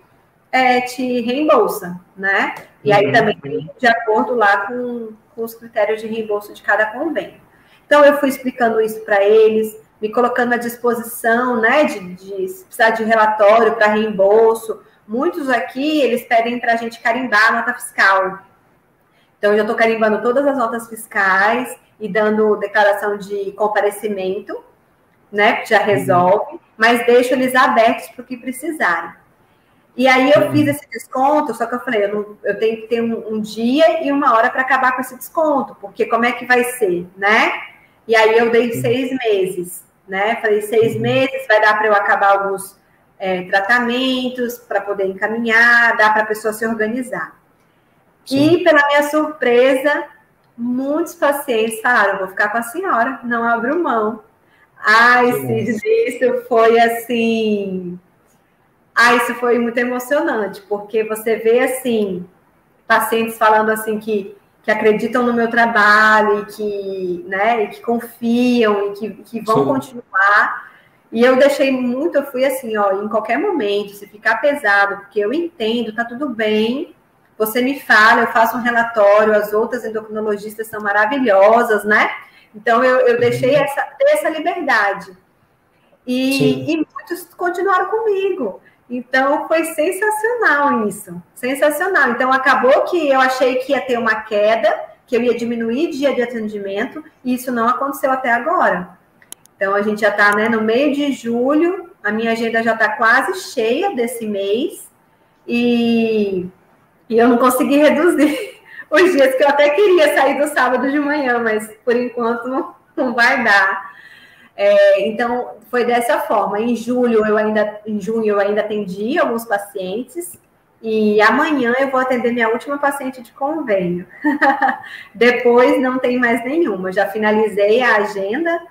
é, te reembolsa, né? E aí uhum. também de acordo lá com, com os critérios de reembolso de cada convênio. Então eu fui explicando isso para eles, me colocando à disposição, né, de, de se precisar de relatório para reembolso. Muitos aqui, eles pedem para a gente carimbar a nota fiscal. Então, eu já estou carimbando todas as notas fiscais e dando declaração de comparecimento né? Já resolve, uhum. mas deixo eles abertos para o que precisarem. E aí eu uhum. fiz esse desconto, só que eu falei, eu, não, eu tenho que ter um, um, dia e uma hora para acabar com esse desconto, porque como é que vai ser, né? E aí eu dei uhum. seis meses, né? Falei, seis uhum. meses vai dar para eu acabar alguns é, tratamentos, para poder encaminhar, dá para a pessoa se organizar. Sim. E, pela minha surpresa, muitos pacientes falaram, vou ficar com a senhora, não abro mão. Ai, Cid, isso foi assim. Ah, isso foi muito emocionante, porque você vê assim, pacientes falando assim que, que acreditam no meu trabalho e que, né, e que confiam e que, que vão Sim. continuar. E eu deixei muito, eu fui assim, ó, em qualquer momento, se ficar pesado, porque eu entendo, tá tudo bem, você me fala, eu faço um relatório, as outras endocrinologistas são maravilhosas, né? Então eu, eu deixei uhum. essa, essa liberdade. E, e muitos continuaram comigo. Então foi sensacional isso, sensacional. Então acabou que eu achei que ia ter uma queda, que eu ia diminuir dia de atendimento, e isso não aconteceu até agora. Então a gente já está né, no meio de julho, a minha agenda já está quase cheia desse mês, e, e eu não consegui [laughs] reduzir os dias que eu até queria sair do sábado de manhã, mas por enquanto não, não vai dar. É, então, foi dessa forma. Em julho, eu ainda, em junho, eu ainda atendi alguns pacientes. E amanhã eu vou atender minha última paciente de convênio. [laughs] Depois não tem mais nenhuma. Já finalizei a agenda,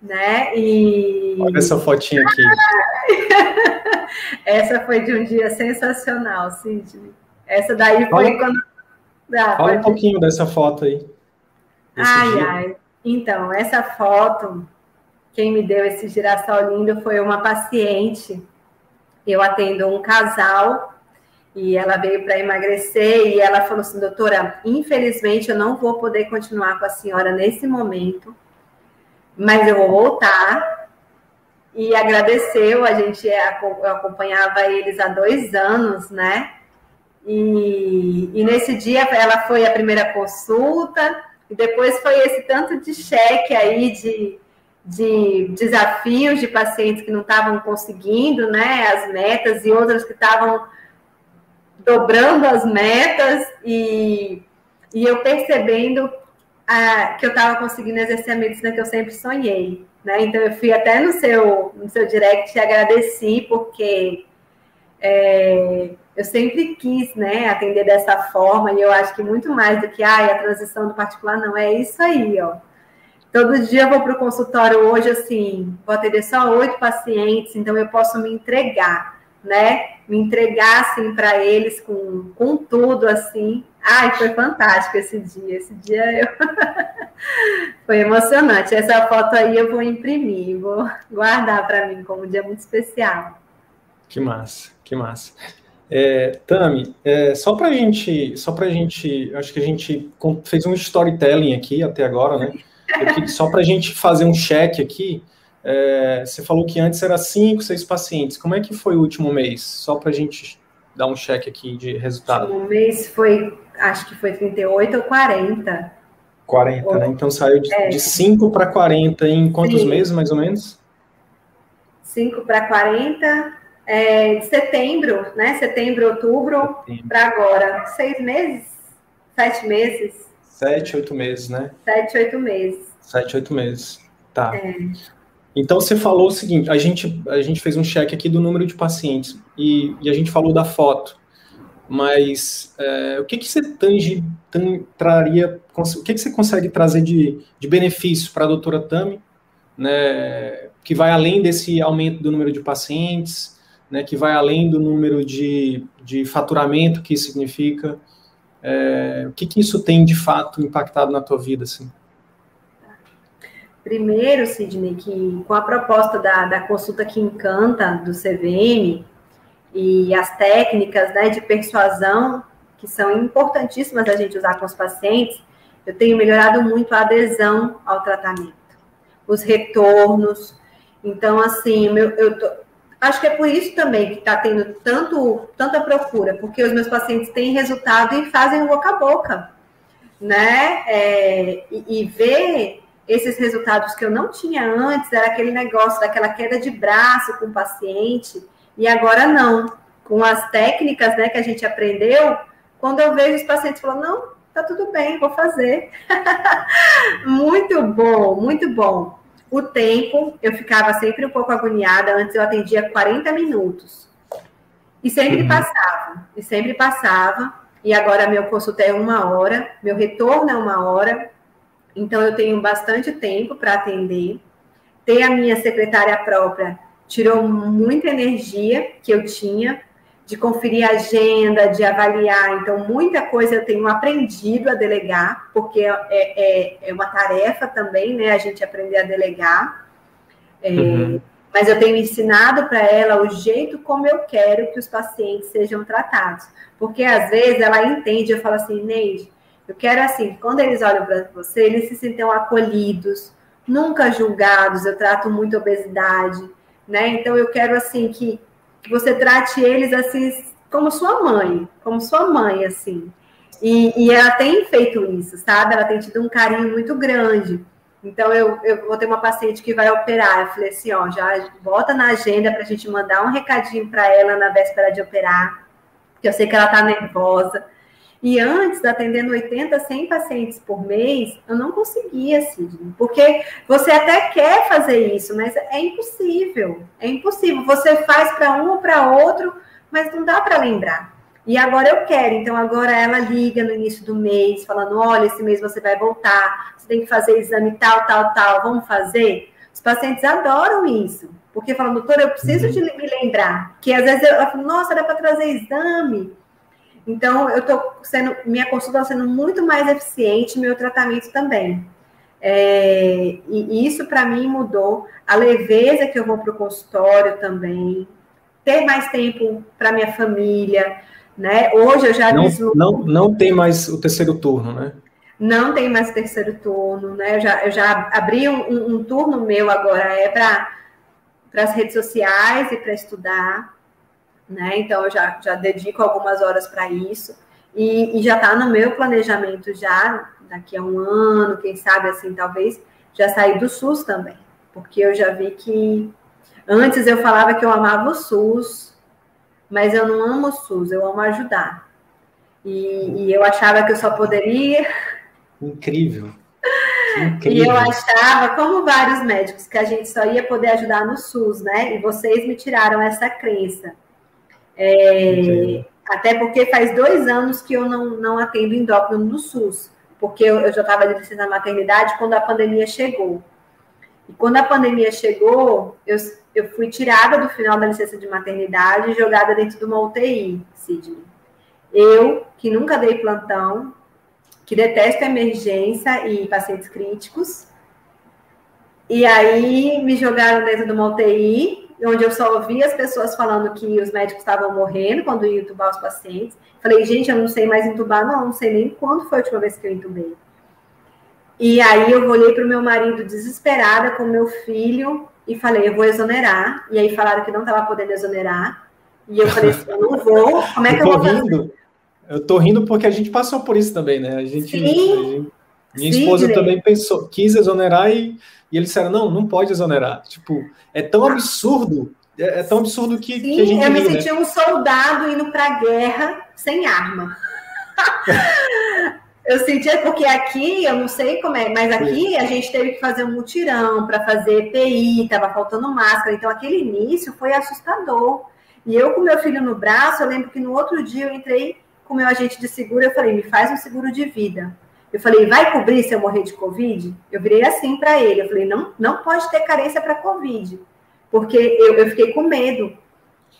né? E. Olha essa fotinha aqui. [laughs] essa foi de um dia sensacional, Sidney. Essa daí foi Fala. quando. Ah, Fala um pouquinho dessa foto aí. Ai, dia. ai. Então, essa foto quem me deu esse girassol lindo foi uma paciente. Eu atendo um casal e ela veio para emagrecer e ela falou assim, doutora, infelizmente eu não vou poder continuar com a senhora nesse momento, mas eu vou voltar. E agradeceu, a gente acompanhava eles há dois anos, né? E, e nesse dia ela foi a primeira consulta, e depois foi esse tanto de cheque aí de de desafios de pacientes que não estavam conseguindo né, as metas e outras que estavam dobrando as metas e, e eu percebendo ah, que eu estava conseguindo exercer a medicina que eu sempre sonhei. Né? Então eu fui até no seu, no seu direct e agradeci, porque é, eu sempre quis né, atender dessa forma, e eu acho que muito mais do que ah, a transição do particular, não, é isso aí, ó Todo dia eu vou para o consultório hoje, assim, vou atender só oito pacientes, então eu posso me entregar, né? Me entregar, assim, para eles com, com tudo, assim. Ai, foi fantástico esse dia. Esse dia eu... [laughs] foi emocionante. Essa foto aí eu vou imprimir, vou guardar para mim como um dia muito especial. Que massa, que massa. É, Tami, é, só para gente, só para gente, acho que a gente fez um storytelling aqui até agora, né? só para a gente fazer um check aqui, é, você falou que antes era cinco, seis pacientes. Como é que foi o último mês? Só para a gente dar um check aqui de resultado. O último mês foi, acho que foi 38 ou 40. 40, ou, né? Então saiu de, é. de 5 para 40 em quantos Sim. meses, mais ou menos? 5 para 40, é, de setembro, né? Setembro, outubro, para agora. Seis meses? Sete meses? Sete, oito meses, né? Sete, oito meses. Sete, oito meses. Tá. É. Então você falou o seguinte: a gente, a gente fez um check aqui do número de pacientes e, e a gente falou da foto. Mas é, o que, que você tange, tan, traria, o que, que você consegue trazer de, de benefício para a doutora Tami, né, que vai além desse aumento do número de pacientes, né, que vai além do número de, de faturamento que isso significa? É, o que, que isso tem de fato impactado na tua vida, assim? Primeiro, Sidney, que com a proposta da, da consulta que encanta do CVM e as técnicas né, de persuasão, que são importantíssimas a gente usar com os pacientes, eu tenho melhorado muito a adesão ao tratamento, os retornos. Então, assim, eu, eu tô, Acho que é por isso também que está tendo tanto, tanta procura, porque os meus pacientes têm resultado e fazem boca a boca, né? É, e, e ver esses resultados que eu não tinha antes, era aquele negócio daquela queda de braço com o paciente, e agora não. Com as técnicas né, que a gente aprendeu, quando eu vejo os pacientes falando, não, tá tudo bem, vou fazer. [laughs] muito bom, muito bom. O tempo, eu ficava sempre um pouco agoniada. Antes eu atendia 40 minutos. E sempre uhum. passava, e sempre passava. E agora meu consulta é uma hora, meu retorno é uma hora. Então eu tenho bastante tempo para atender. Ter a minha secretária própria tirou muita energia que eu tinha de conferir a agenda, de avaliar. Então, muita coisa eu tenho aprendido a delegar, porque é, é, é uma tarefa também, né? A gente aprender a delegar. É, uhum. mas eu tenho ensinado para ela o jeito como eu quero que os pacientes sejam tratados. Porque às vezes ela entende, eu falo assim, Neide, eu quero assim, quando eles olham para você, eles se sentem acolhidos, nunca julgados, eu trato muito obesidade, né? Então eu quero assim que, que você trate eles assim como sua mãe, como sua mãe, assim. E, e ela tem feito isso, sabe? Ela tem tido um carinho muito grande. Então, eu, eu vou ter uma paciente que vai operar. Eu falei assim: ó, já bota na agenda para a gente mandar um recadinho para ela na véspera de operar, porque eu sei que ela está nervosa. E antes, atendendo 80, 100 pacientes por mês, eu não conseguia, Sidney, porque você até quer fazer isso, mas é impossível. É impossível. Você faz para um ou para outro, mas não dá para lembrar. E agora eu quero, então agora ela liga no início do mês, falando: olha, esse mês você vai voltar, você tem que fazer exame tal, tal, tal, vamos fazer? Os pacientes adoram isso, porque falam, doutora, eu preciso uhum. de me lembrar, que às vezes eu, falo, nossa, dá para trazer exame. Então, eu tô sendo, minha consulta está sendo muito mais eficiente, meu tratamento também. É, e isso para mim mudou a leveza que eu vou para o consultório também, ter mais tempo para minha família, né? Hoje eu já não, não, não tem mais o terceiro turno, né? Não tem mais o terceiro turno, né? Eu já, eu já abri um, um turno meu agora, é para as redes sociais e para estudar, né? Então eu já, já dedico algumas horas para isso. E, e já está no meu planejamento já, daqui a um ano, quem sabe assim, talvez, já sair do SUS também. Porque eu já vi que antes eu falava que eu amava o SUS, mas eu não amo o SUS, eu amo ajudar. E, e eu achava que eu só poderia. Incrível. Incrível. [laughs] E eu achava, como vários médicos, que a gente só ia poder ajudar no SUS, né? E vocês me tiraram essa crença. É, até porque faz dois anos que eu não, não atendo endócrino no SUS, porque eu, eu já estava de licença maternidade quando a pandemia chegou. E quando a pandemia chegou, eu, eu fui tirada do final da licença de maternidade e jogada dentro de uma UTI, Sidney. Eu, que nunca dei plantão, que detesto emergência e pacientes críticos, e aí me jogaram dentro de uma UTI, onde eu só ouvi as pessoas falando que os médicos estavam morrendo quando iam entubar os pacientes. Falei, gente, eu não sei mais entubar, não, não sei nem quando foi a última vez que eu entubei. E aí eu olhei para o meu marido desesperada com meu filho e falei, eu vou exonerar. E aí falaram que não estava podendo exonerar. E eu falei assim, eu não vou, como é que eu, eu vou rindo. fazer? Eu tô rindo porque a gente passou por isso também, né? A gente, Sim. A gente minha Sim, esposa também pensou, quis exonerar e, e eles disseram, não, não pode exonerar. Tipo, é tão absurdo, é, é tão absurdo que, Sim, que a gente eu me ri, né? né? um soldado indo para a guerra sem arma. [laughs] Eu sentia, porque aqui, eu não sei como é, mas aqui a gente teve que fazer um mutirão para fazer EPI, estava faltando máscara, então aquele início foi assustador. E eu com meu filho no braço, eu lembro que no outro dia eu entrei com meu agente de seguro, eu falei, me faz um seguro de vida. Eu falei, vai cobrir se eu morrer de Covid? Eu virei assim para ele, eu falei, não, não pode ter carência para Covid, porque eu, eu fiquei com medo.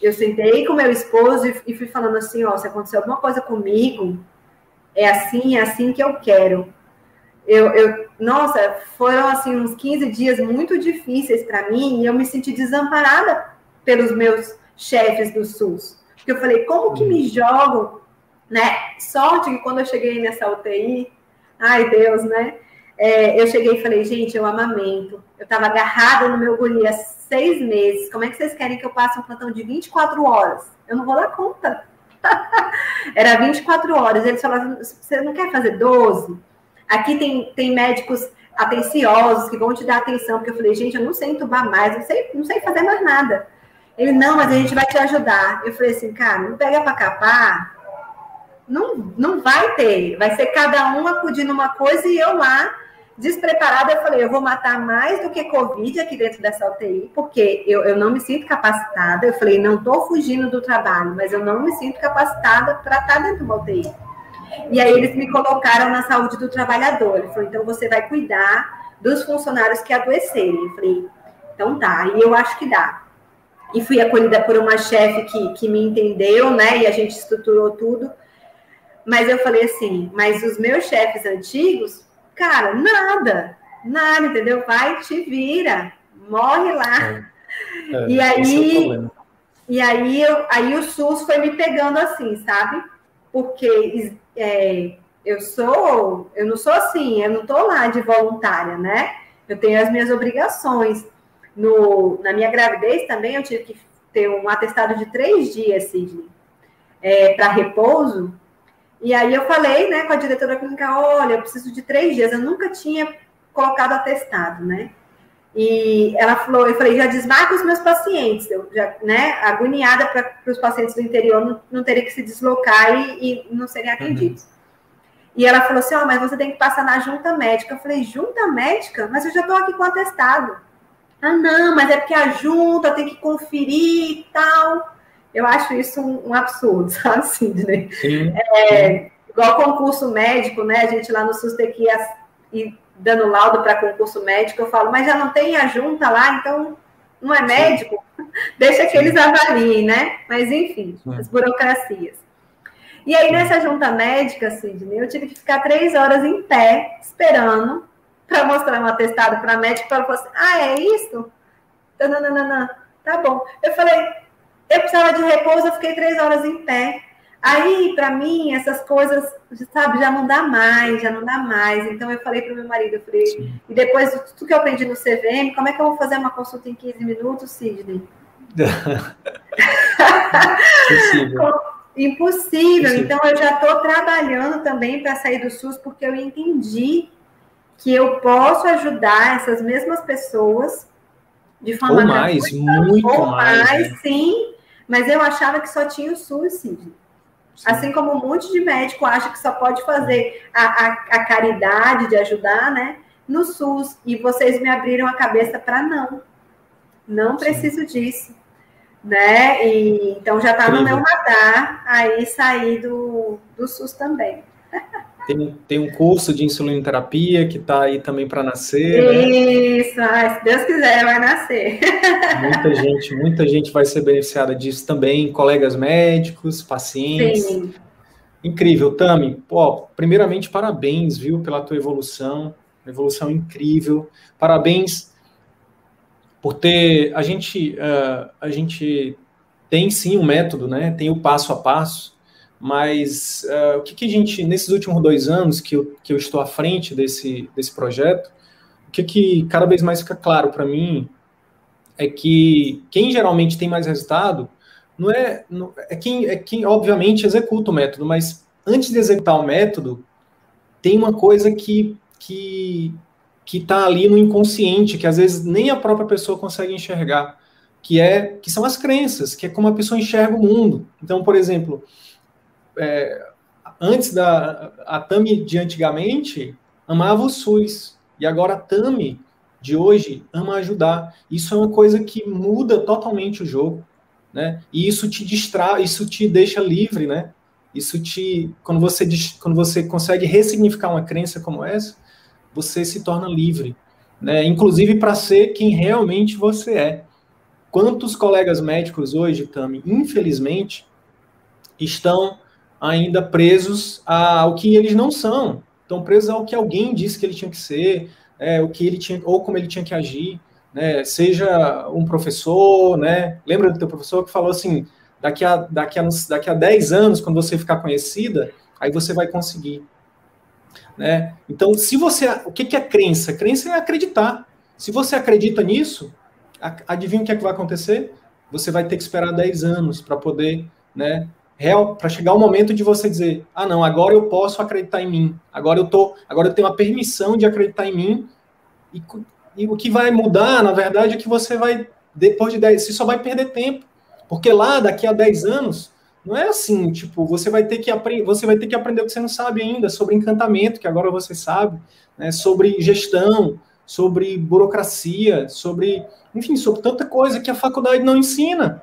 Eu sentei com meu esposo e, e fui falando assim, ó, se acontecer alguma coisa comigo, é assim, é assim que eu quero. Eu, eu, nossa, foram assim uns 15 dias muito difíceis para mim e eu me senti desamparada pelos meus chefes do SUS. Porque eu falei, como que me jogam, né? Sorte que quando eu cheguei nessa UTI, ai Deus, né? É, eu cheguei e falei, gente, eu amamento. Eu estava agarrada no meu guri há seis meses. Como é que vocês querem que eu passe um plantão de 24 horas? Eu não vou dar conta. [laughs] Era 24 horas. Eles falaram: você não quer fazer 12? Aqui tem, tem médicos atenciosos que vão te dar atenção, porque eu falei, gente, eu não sei entubar mais, não sei, não sei fazer mais nada. Ele, não, mas a gente vai te ajudar. Eu falei assim, cara, não pega para capar, não, não vai ter. Vai ser cada um acudindo uma coisa e eu lá despreparada, eu falei, eu vou matar mais do que Covid aqui dentro dessa UTI, porque eu, eu não me sinto capacitada. Eu falei, não estou fugindo do trabalho, mas eu não me sinto capacitada para estar dentro de uma UTI. E aí eles me colocaram na saúde do trabalhador. Ele falou, então você vai cuidar dos funcionários que adoecerem. Eu falei, então tá, e eu acho que dá. E fui acolhida por uma chefe que, que me entendeu, né? E a gente estruturou tudo. Mas eu falei assim, mas os meus chefes antigos Cara, nada, nada, entendeu? Vai, te vira, morre lá. É. É, e aí, é e aí, eu, aí o SUS foi me pegando assim, sabe? Porque é, eu sou, eu não sou assim, eu não estou lá de voluntária, né? Eu tenho as minhas obrigações. No, na minha gravidez também eu tive que ter um atestado de três dias, Sidney, é, para repouso. E aí eu falei, né, com a diretora clínica, olha, eu preciso de três dias. Eu nunca tinha colocado atestado, né? E ela falou, eu falei, já desmarca os meus pacientes, eu já, né, agoniada para os pacientes do interior não, não terem que se deslocar e, e não serem atendidos. Uhum. E ela falou assim, ó, oh, mas você tem que passar na junta médica. Eu falei, junta médica? Mas eu já estou aqui com atestado. Ah, não, mas é porque a junta tem que conferir e tal. Eu acho isso um, um absurdo, [laughs] sabe, Sidney? Sim. É, igual concurso médico, né? A gente lá no SUS tem que ir, dando laudo para concurso médico. Eu falo, mas já não tem a junta lá, então não é médico? Sim. [laughs] Deixa que eles avaliem, né? Mas, enfim, Sim. as burocracias. E aí, nessa junta médica, Sidney, eu tive que ficar três horas em pé, esperando para mostrar um atestado para médico, para falar assim, ah, é isso? Não, não, não, não, tá bom. Eu falei, eu precisava de repouso, eu fiquei três horas em pé. Aí, para mim, essas coisas, sabe, já não dá mais, já não dá mais. Então, eu falei para o meu marido, eu falei, Sim. e depois de tudo que eu aprendi no CVM, como é que eu vou fazer uma consulta em 15 minutos, Sidney? [laughs] Impossível. Impossível. Então, eu já estou trabalhando também para sair do SUS, porque eu entendi que eu posso ajudar essas mesmas pessoas de forma ou mais, muito ou mais, mais né? sim, mas eu achava que só tinha o SUS, Assim como um monte de médico acha que só pode fazer a, a, a caridade de ajudar, né? No SUS. E vocês me abriram a cabeça para não. Não preciso sim. disso. Né? E, então já está no meu radar aí sair do, do SUS também. Tem, tem um curso de insulinoterapia que está aí também para nascer. Né? Isso, né? se Deus quiser, vai nascer. [laughs] Muita gente, muita gente vai ser beneficiada disso também, colegas médicos, pacientes. Sim. Incrível, Tami. Pô, primeiramente, parabéns, viu, pela tua evolução, evolução incrível. Parabéns por ter. A gente, uh, a gente tem sim um método, né? Tem o passo a passo mas uh, o que, que, a gente, nesses últimos dois anos que eu, que eu estou à frente desse, desse projeto, o que, que cada vez mais fica claro para mim é que quem geralmente tem mais resultado não é, não, é, quem, é quem, obviamente, executa o método, mas antes de executar o método, tem uma coisa que que que está ali no inconsciente, que às vezes nem a própria pessoa consegue enxergar, que é que são as crenças, que é como a pessoa enxerga o mundo. Então, por exemplo, é, antes da a Tami de antigamente amava o SUS e agora a Tami de hoje ama ajudar. Isso é uma coisa que muda totalmente o jogo, né? E isso te distrai, isso te deixa livre, né? Isso te quando você quando você consegue ressignificar uma crença como essa, você se torna livre, né? Inclusive para ser quem realmente você é. Quantos colegas médicos hoje, Tami, infelizmente, estão ainda presos ao que eles não são. Estão presos ao que alguém disse que ele tinha que ser, é, o que ele tinha, ou como ele tinha que agir, né? Seja um professor, né? Lembra do teu professor que falou assim: daqui a, daqui a, daqui a 10 anos, quando você ficar conhecida, aí você vai conseguir. Né? Então, se você. O que é crença? Crença é acreditar. Se você acredita nisso, adivinha o que é que vai acontecer? Você vai ter que esperar 10 anos para poder né, real para chegar o momento de você dizer, ah não, agora eu posso acreditar em mim, agora eu tô, agora eu tenho a permissão de acreditar em mim. E, e o que vai mudar, na verdade, é que você vai depois de 10, você só vai perder tempo, porque lá daqui a 10 anos não é assim, tipo, você vai ter que aprender, você vai ter que aprender o que você não sabe ainda sobre encantamento, que agora você sabe, né, sobre gestão, sobre burocracia, sobre, enfim, sobre tanta coisa que a faculdade não ensina.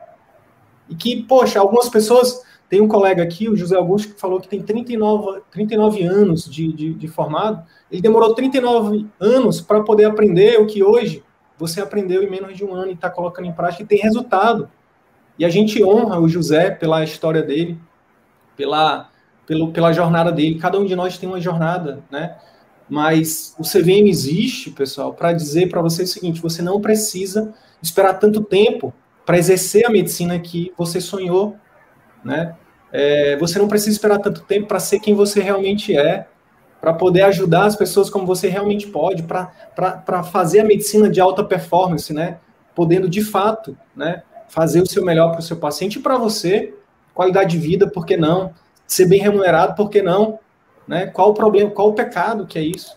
E que, poxa, algumas pessoas tem um colega aqui, o José Augusto, que falou que tem 39, 39 anos de, de, de formado. Ele demorou 39 anos para poder aprender o que hoje você aprendeu em menos de um ano e está colocando em prática e tem resultado. E a gente honra o José pela história dele, pela, pelo, pela jornada dele. Cada um de nós tem uma jornada, né? Mas o CVM existe, pessoal, para dizer para você o seguinte: você não precisa esperar tanto tempo para exercer a medicina que você sonhou, né? É, você não precisa esperar tanto tempo para ser quem você realmente é, para poder ajudar as pessoas como você realmente pode, para fazer a medicina de alta performance, né? Podendo de fato, né? Fazer o seu melhor para o seu paciente e para você, qualidade de vida, por que não? Ser bem remunerado, por que não? Né? Qual o problema, qual o pecado que é isso?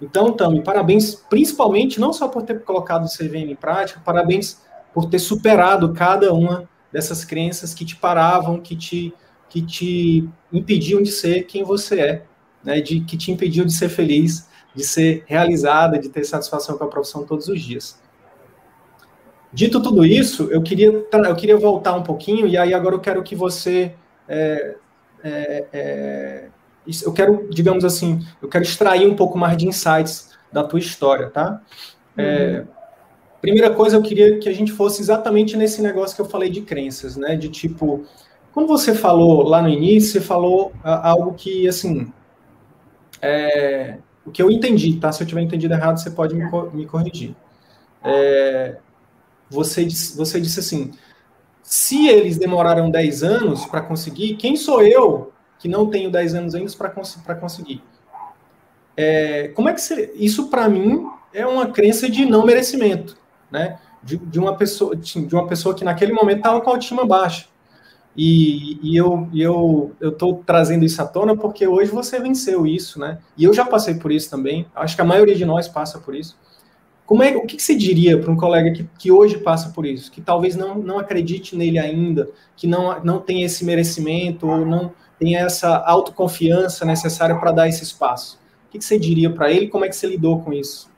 Então, Tami, parabéns, principalmente, não só por ter colocado o CVM em prática, parabéns por ter superado cada uma dessas crenças que te paravam, que te, que te impediam de ser quem você é, né? de, que te impediam de ser feliz, de ser realizada, de ter satisfação com a profissão todos os dias. Dito tudo isso, eu queria, eu queria voltar um pouquinho, e aí agora eu quero que você é, é, é, eu quero, digamos assim, eu quero extrair um pouco mais de insights da tua história, tá? É, uhum. Primeira coisa, eu queria que a gente fosse exatamente nesse negócio que eu falei de crenças, né? De tipo, quando você falou lá no início, você falou algo que, assim, é, o que eu entendi, tá? Se eu tiver entendido errado, você pode me, me corrigir. É, você, você disse assim, se eles demoraram 10 anos para conseguir, quem sou eu que não tenho 10 anos ainda para cons conseguir. É, como é que você, isso para mim é uma crença de não merecimento, né? De, de uma pessoa de uma pessoa que naquele momento estava com a autoestima baixa. E, e eu eu eu estou trazendo isso à tona porque hoje você venceu isso, né? E eu já passei por isso também. Acho que a maioria de nós passa por isso. Como é, o que, que você diria para um colega que, que hoje passa por isso, que talvez não, não acredite nele ainda, que não, não tem esse merecimento ou não tem essa autoconfiança necessária para dar esse espaço. O que, que você diria para ele? Como é que você lidou com isso?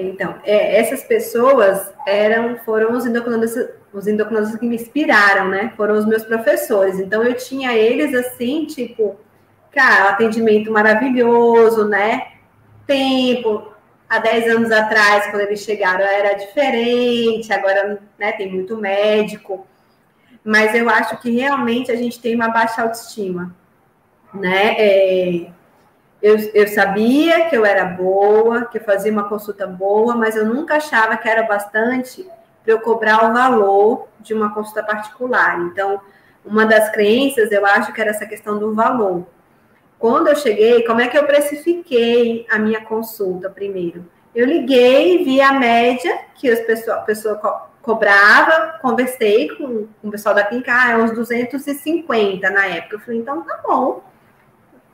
Então, é, essas pessoas eram, foram os endocrinologistas, os endocrinologistas que me inspiraram, né? Foram os meus professores. Então, eu tinha eles assim, tipo, cara, atendimento maravilhoso, né? Tempo. Há 10 anos atrás, quando eles chegaram, era diferente, agora né, tem muito médico mas eu acho que realmente a gente tem uma baixa autoestima, né? É, eu, eu sabia que eu era boa, que eu fazia uma consulta boa, mas eu nunca achava que era bastante para eu cobrar o valor de uma consulta particular. Então, uma das crenças, eu acho que era essa questão do valor. Quando eu cheguei, como é que eu precifiquei a minha consulta primeiro? Eu liguei, vi a média que as pessoas, a pessoa cobrava, conversei com, com o pessoal da clínica, ah, é uns 250 na época. Eu falei, então tá bom.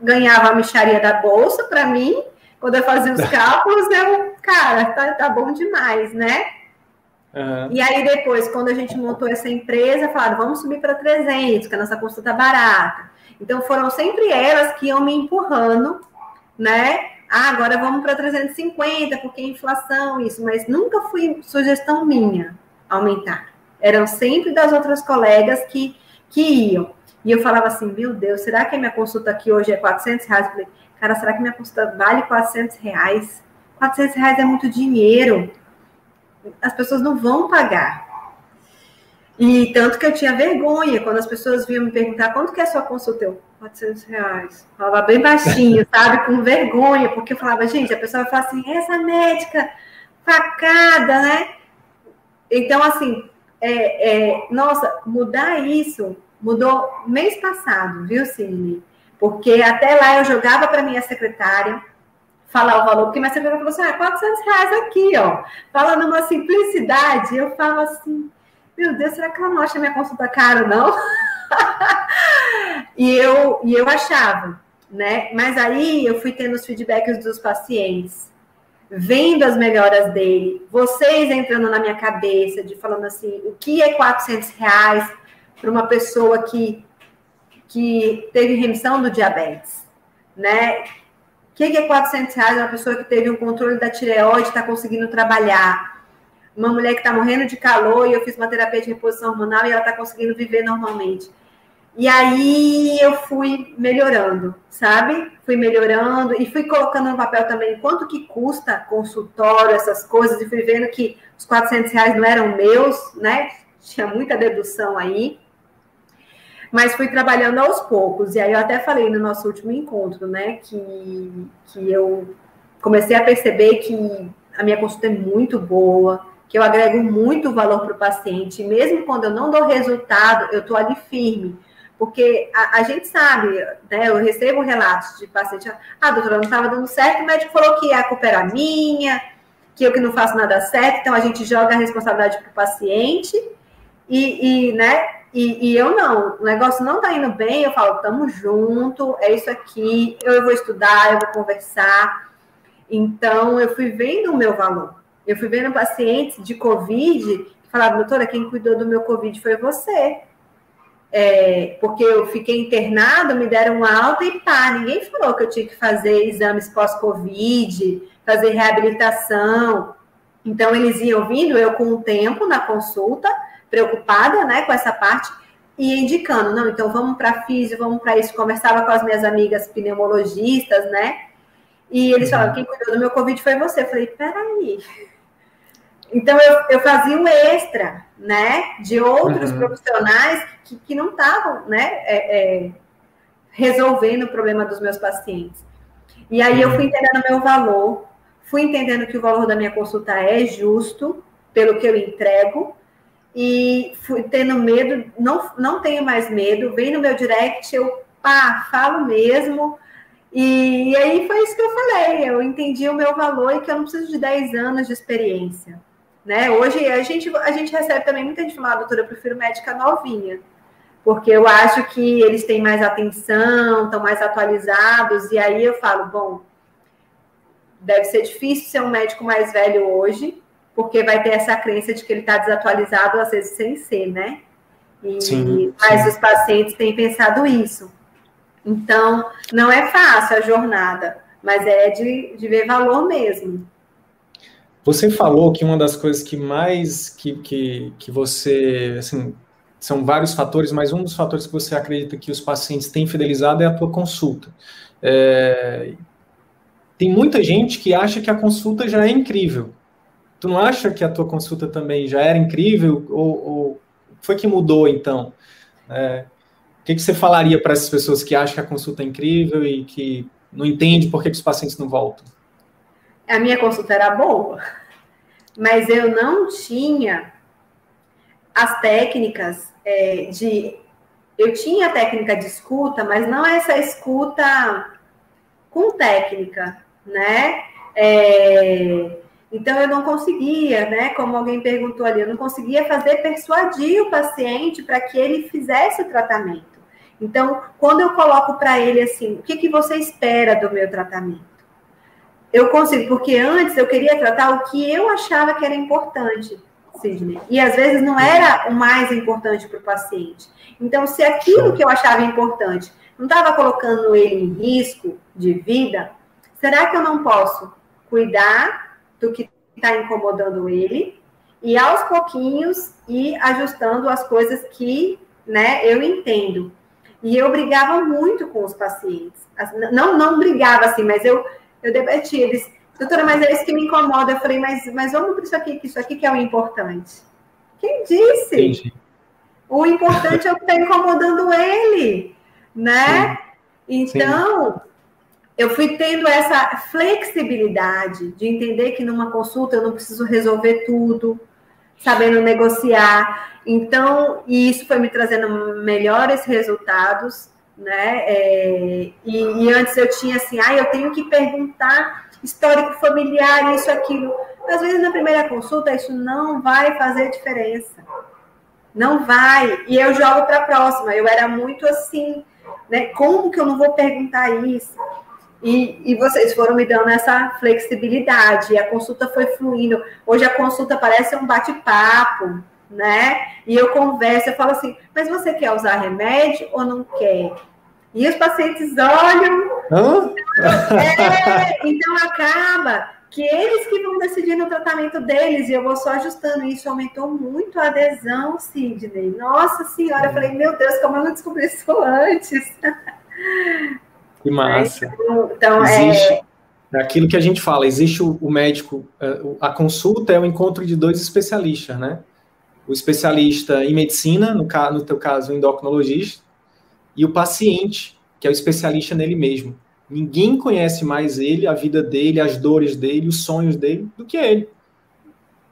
Ganhava a micharia da bolsa para mim, quando eu fazia os [laughs] cálculos, eu, cara, tá, tá bom demais, né? Uhum. E aí depois, quando a gente montou essa empresa, falaram, vamos subir para 300, que a nossa consulta tá barata. Então foram sempre elas que iam me empurrando, né? Ah, agora vamos para 350, porque é inflação, isso, mas nunca foi sugestão minha aumentar. Eram sempre das outras colegas que, que iam. E eu falava assim, meu Deus, será que a minha consulta aqui hoje é 400 reais? Eu falei, cara, será que minha consulta vale 400 reais? 400 reais é muito dinheiro. As pessoas não vão pagar. E tanto que eu tinha vergonha quando as pessoas vinham me perguntar quanto que é a sua consulta. Eu, 400 reais. Falava bem baixinho, [laughs] sabe? Com vergonha, porque eu falava, gente, a pessoa vai falar assim, essa médica facada, né? Então, assim, é, é, nossa, mudar isso mudou mês passado, viu, Cine? Porque até lá eu jogava para minha secretária falar o valor, porque minha secretária falou assim: ah, 400 reais aqui, ó. Fala numa simplicidade, eu falo assim: meu Deus, será que ela não acha minha consulta cara, não? [laughs] e, eu, e eu achava, né? Mas aí eu fui tendo os feedbacks dos pacientes vendo as melhoras dele, vocês entrando na minha cabeça, de falando assim, o que é 400 reais para uma pessoa que, que teve remissão do diabetes, né? O que é 400 reais uma pessoa que teve um controle da tireoide está conseguindo trabalhar? Uma mulher que está morrendo de calor e eu fiz uma terapia de reposição hormonal e ela está conseguindo viver normalmente. E aí eu fui melhorando, sabe? Fui melhorando e fui colocando no papel também quanto que custa consultório, essas coisas, e fui vendo que os 400 reais não eram meus, né? Tinha muita dedução aí. Mas fui trabalhando aos poucos. E aí eu até falei no nosso último encontro, né, que, que eu comecei a perceber que a minha consulta é muito boa, que eu agrego muito valor para o paciente, mesmo quando eu não dou resultado, eu estou ali firme. Porque a, a, gente sabe, né? Eu recebo relatos de paciente, ah, doutora, não estava dando certo, o médico falou que a culpa era minha, que eu que não faço nada certo, então a gente joga a responsabilidade para o paciente e, e né? E, e, eu não, o negócio não tá indo bem, eu falo, tamo junto, é isso aqui, eu vou estudar, eu vou conversar. Então, eu fui vendo o meu valor. Eu fui vendo pacientes de Covid que falavam, doutora, quem cuidou do meu Covid foi você. É, porque eu fiquei internado, me deram alta e pá, ninguém falou que eu tinha que fazer exames pós-Covid, fazer reabilitação. Então, eles iam vindo, eu com o tempo na consulta, preocupada né, com essa parte, e indicando, não, então vamos para físio, vamos para isso. Conversava com as minhas amigas pneumologistas, né? E eles falavam, quem cuidou do meu Covid foi você. Eu falei, peraí. Então eu, eu fazia um extra, né? De outros uhum. profissionais que, que não estavam, né? É, é, resolvendo o problema dos meus pacientes. E aí eu fui entendendo meu valor, fui entendendo que o valor da minha consulta é justo pelo que eu entrego, e fui tendo medo, não, não tenho mais medo, vem no meu direct, eu pá, falo mesmo. E, e, aí foi isso que eu falei, eu entendi o meu valor e que eu não preciso de 10 anos de experiência. Né? Hoje a gente, a gente recebe também muita gente falando, doutora, eu prefiro médica novinha, porque eu acho que eles têm mais atenção, estão mais atualizados, e aí eu falo, bom, deve ser difícil ser um médico mais velho hoje, porque vai ter essa crença de que ele está desatualizado, às vezes sem ser, né? E, sim, mas sim. os pacientes têm pensado isso. Então, não é fácil a jornada, mas é de, de ver valor mesmo. Você falou que uma das coisas que mais que, que, que você, assim, são vários fatores, mas um dos fatores que você acredita que os pacientes têm fidelizado é a tua consulta. É, tem muita gente que acha que a consulta já é incrível, Tu não acha que a tua consulta também já era incrível? Ou, ou foi que mudou então? É, o que, que você falaria para essas pessoas que acham que a consulta é incrível e que não entende por que, que os pacientes não voltam? A minha consulta era boa, mas eu não tinha as técnicas é, de. Eu tinha a técnica de escuta, mas não essa escuta com técnica, né? É, então, eu não conseguia, né? Como alguém perguntou ali, eu não conseguia fazer persuadir o paciente para que ele fizesse o tratamento. Então, quando eu coloco para ele assim, o que, que você espera do meu tratamento? Eu consigo, porque antes eu queria tratar o que eu achava que era importante, Sidney. E às vezes não era o mais importante para o paciente. Então, se aquilo que eu achava importante não estava colocando ele em risco de vida, será que eu não posso cuidar do que está incomodando ele e aos pouquinhos ir ajustando as coisas que né, eu entendo. E eu brigava muito com os pacientes. Não, não brigava assim, mas eu, eu debatia. Eles, doutora, mas é isso que me incomoda. Eu falei, mas, mas vamos para isso aqui, que isso aqui que é o importante. Quem disse? Entendi. O importante é o que está incomodando ele, né? Sim. Então, Sim eu fui tendo essa flexibilidade de entender que numa consulta eu não preciso resolver tudo, sabendo negociar. Então, e isso foi me trazendo melhores resultados, né? É, e, e, antes eu tinha assim, ah, eu tenho que perguntar histórico familiar, isso, aquilo. Às vezes na primeira consulta isso não vai fazer diferença. Não vai. E eu jogo para a próxima. Eu era muito assim, né? Como que eu não vou perguntar isso? E, e vocês foram me dando essa flexibilidade, a consulta foi fluindo. Hoje a consulta parece um bate-papo, né? E eu converso, eu falo assim, mas você quer usar remédio ou não quer? E os pacientes olham. Hã? É, então acaba que eles que vão decidir no tratamento deles, e eu vou só ajustando isso, aumentou muito a adesão, Sidney. Nossa senhora, eu falei, meu Deus, como eu não descobri isso antes? [laughs] Que massa. Então, é existe, é... aquilo que a gente fala, existe o, o, médico, é, a consulta é o encontro de dois especialistas, né? O especialista em medicina, no, no teu caso, o endocrinologista, e o paciente, que é o especialista nele mesmo. Ninguém conhece mais ele, a vida dele, as dores dele, os sonhos dele, do que ele.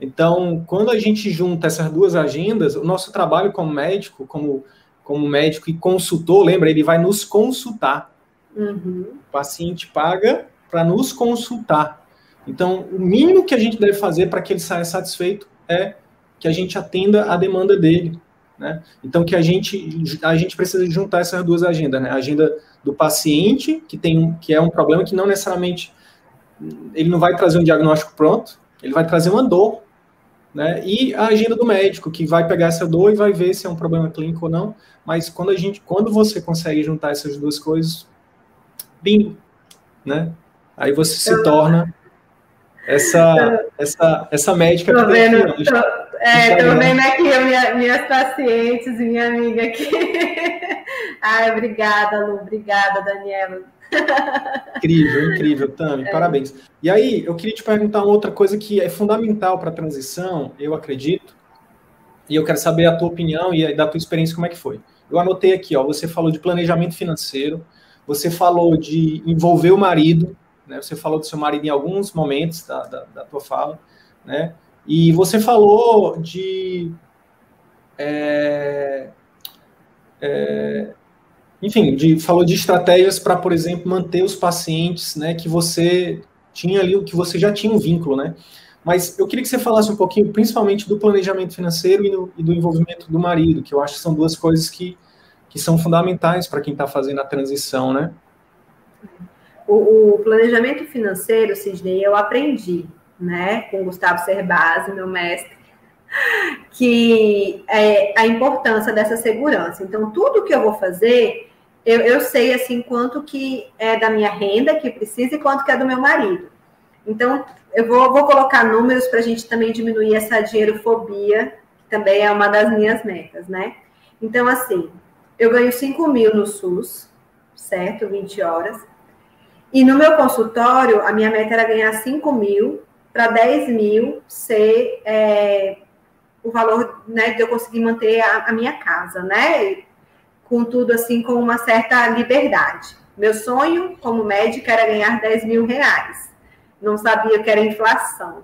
Então, quando a gente junta essas duas agendas, o nosso trabalho como médico, como, como médico e consultor, lembra, ele vai nos consultar. Uhum. O paciente paga para nos consultar. Então, o mínimo que a gente deve fazer para que ele saia satisfeito é que a gente atenda a demanda dele. Né? Então, que a gente, a gente precisa juntar essas duas agendas, né? A agenda do paciente, que, tem, que é um problema que não necessariamente ele não vai trazer um diagnóstico pronto, ele vai trazer uma dor, né? E a agenda do médico, que vai pegar essa dor e vai ver se é um problema clínico ou não. Mas quando a gente, quando você consegue juntar essas duas coisas, bingo, né? Aí você se torna essa essa essa médica tô vendo, tô, é, tô vendo aqui minha, minhas pacientes, minha amiga aqui. [laughs] Ai, obrigada, Lu, obrigada, Daniela. Incrível, incrível, [laughs] Tami, é. parabéns. E aí, eu queria te perguntar uma outra coisa que é fundamental para a transição, eu acredito, e eu quero saber a tua opinião e da tua experiência, como é que foi. Eu anotei aqui, ó, você falou de planejamento financeiro, você falou de envolver o marido, né? Você falou do seu marido em alguns momentos da, da, da tua fala, né? E você falou de é, é, enfim, de, falou de estratégias para, por exemplo, manter os pacientes, né, que você tinha ali, que você já tinha um vínculo, né? Mas eu queria que você falasse um pouquinho, principalmente do planejamento financeiro e, no, e do envolvimento do marido, que eu acho que são duas coisas que, que são fundamentais para quem está fazendo a transição, né? O, o, planejamento financeiro, Sidney, eu aprendi, né, com Gustavo Cerbasi, meu mestre, que é a importância dessa segurança. Então, tudo que eu vou fazer, eu, eu sei assim quanto que é da minha renda que precisa e quanto que é do meu marido. Então, eu vou, vou colocar números para a gente também diminuir essa dinheirofobia, que também é uma das minhas metas, né? Então, assim, eu ganho 5 mil no SUS, certo? 20 horas. E no meu consultório, a minha meta era ganhar 5 mil para 10 mil ser é, o valor né, de eu conseguir manter a, a minha casa, né? com tudo assim com uma certa liberdade. Meu sonho como médica era ganhar 10 mil reais. Não sabia que era inflação.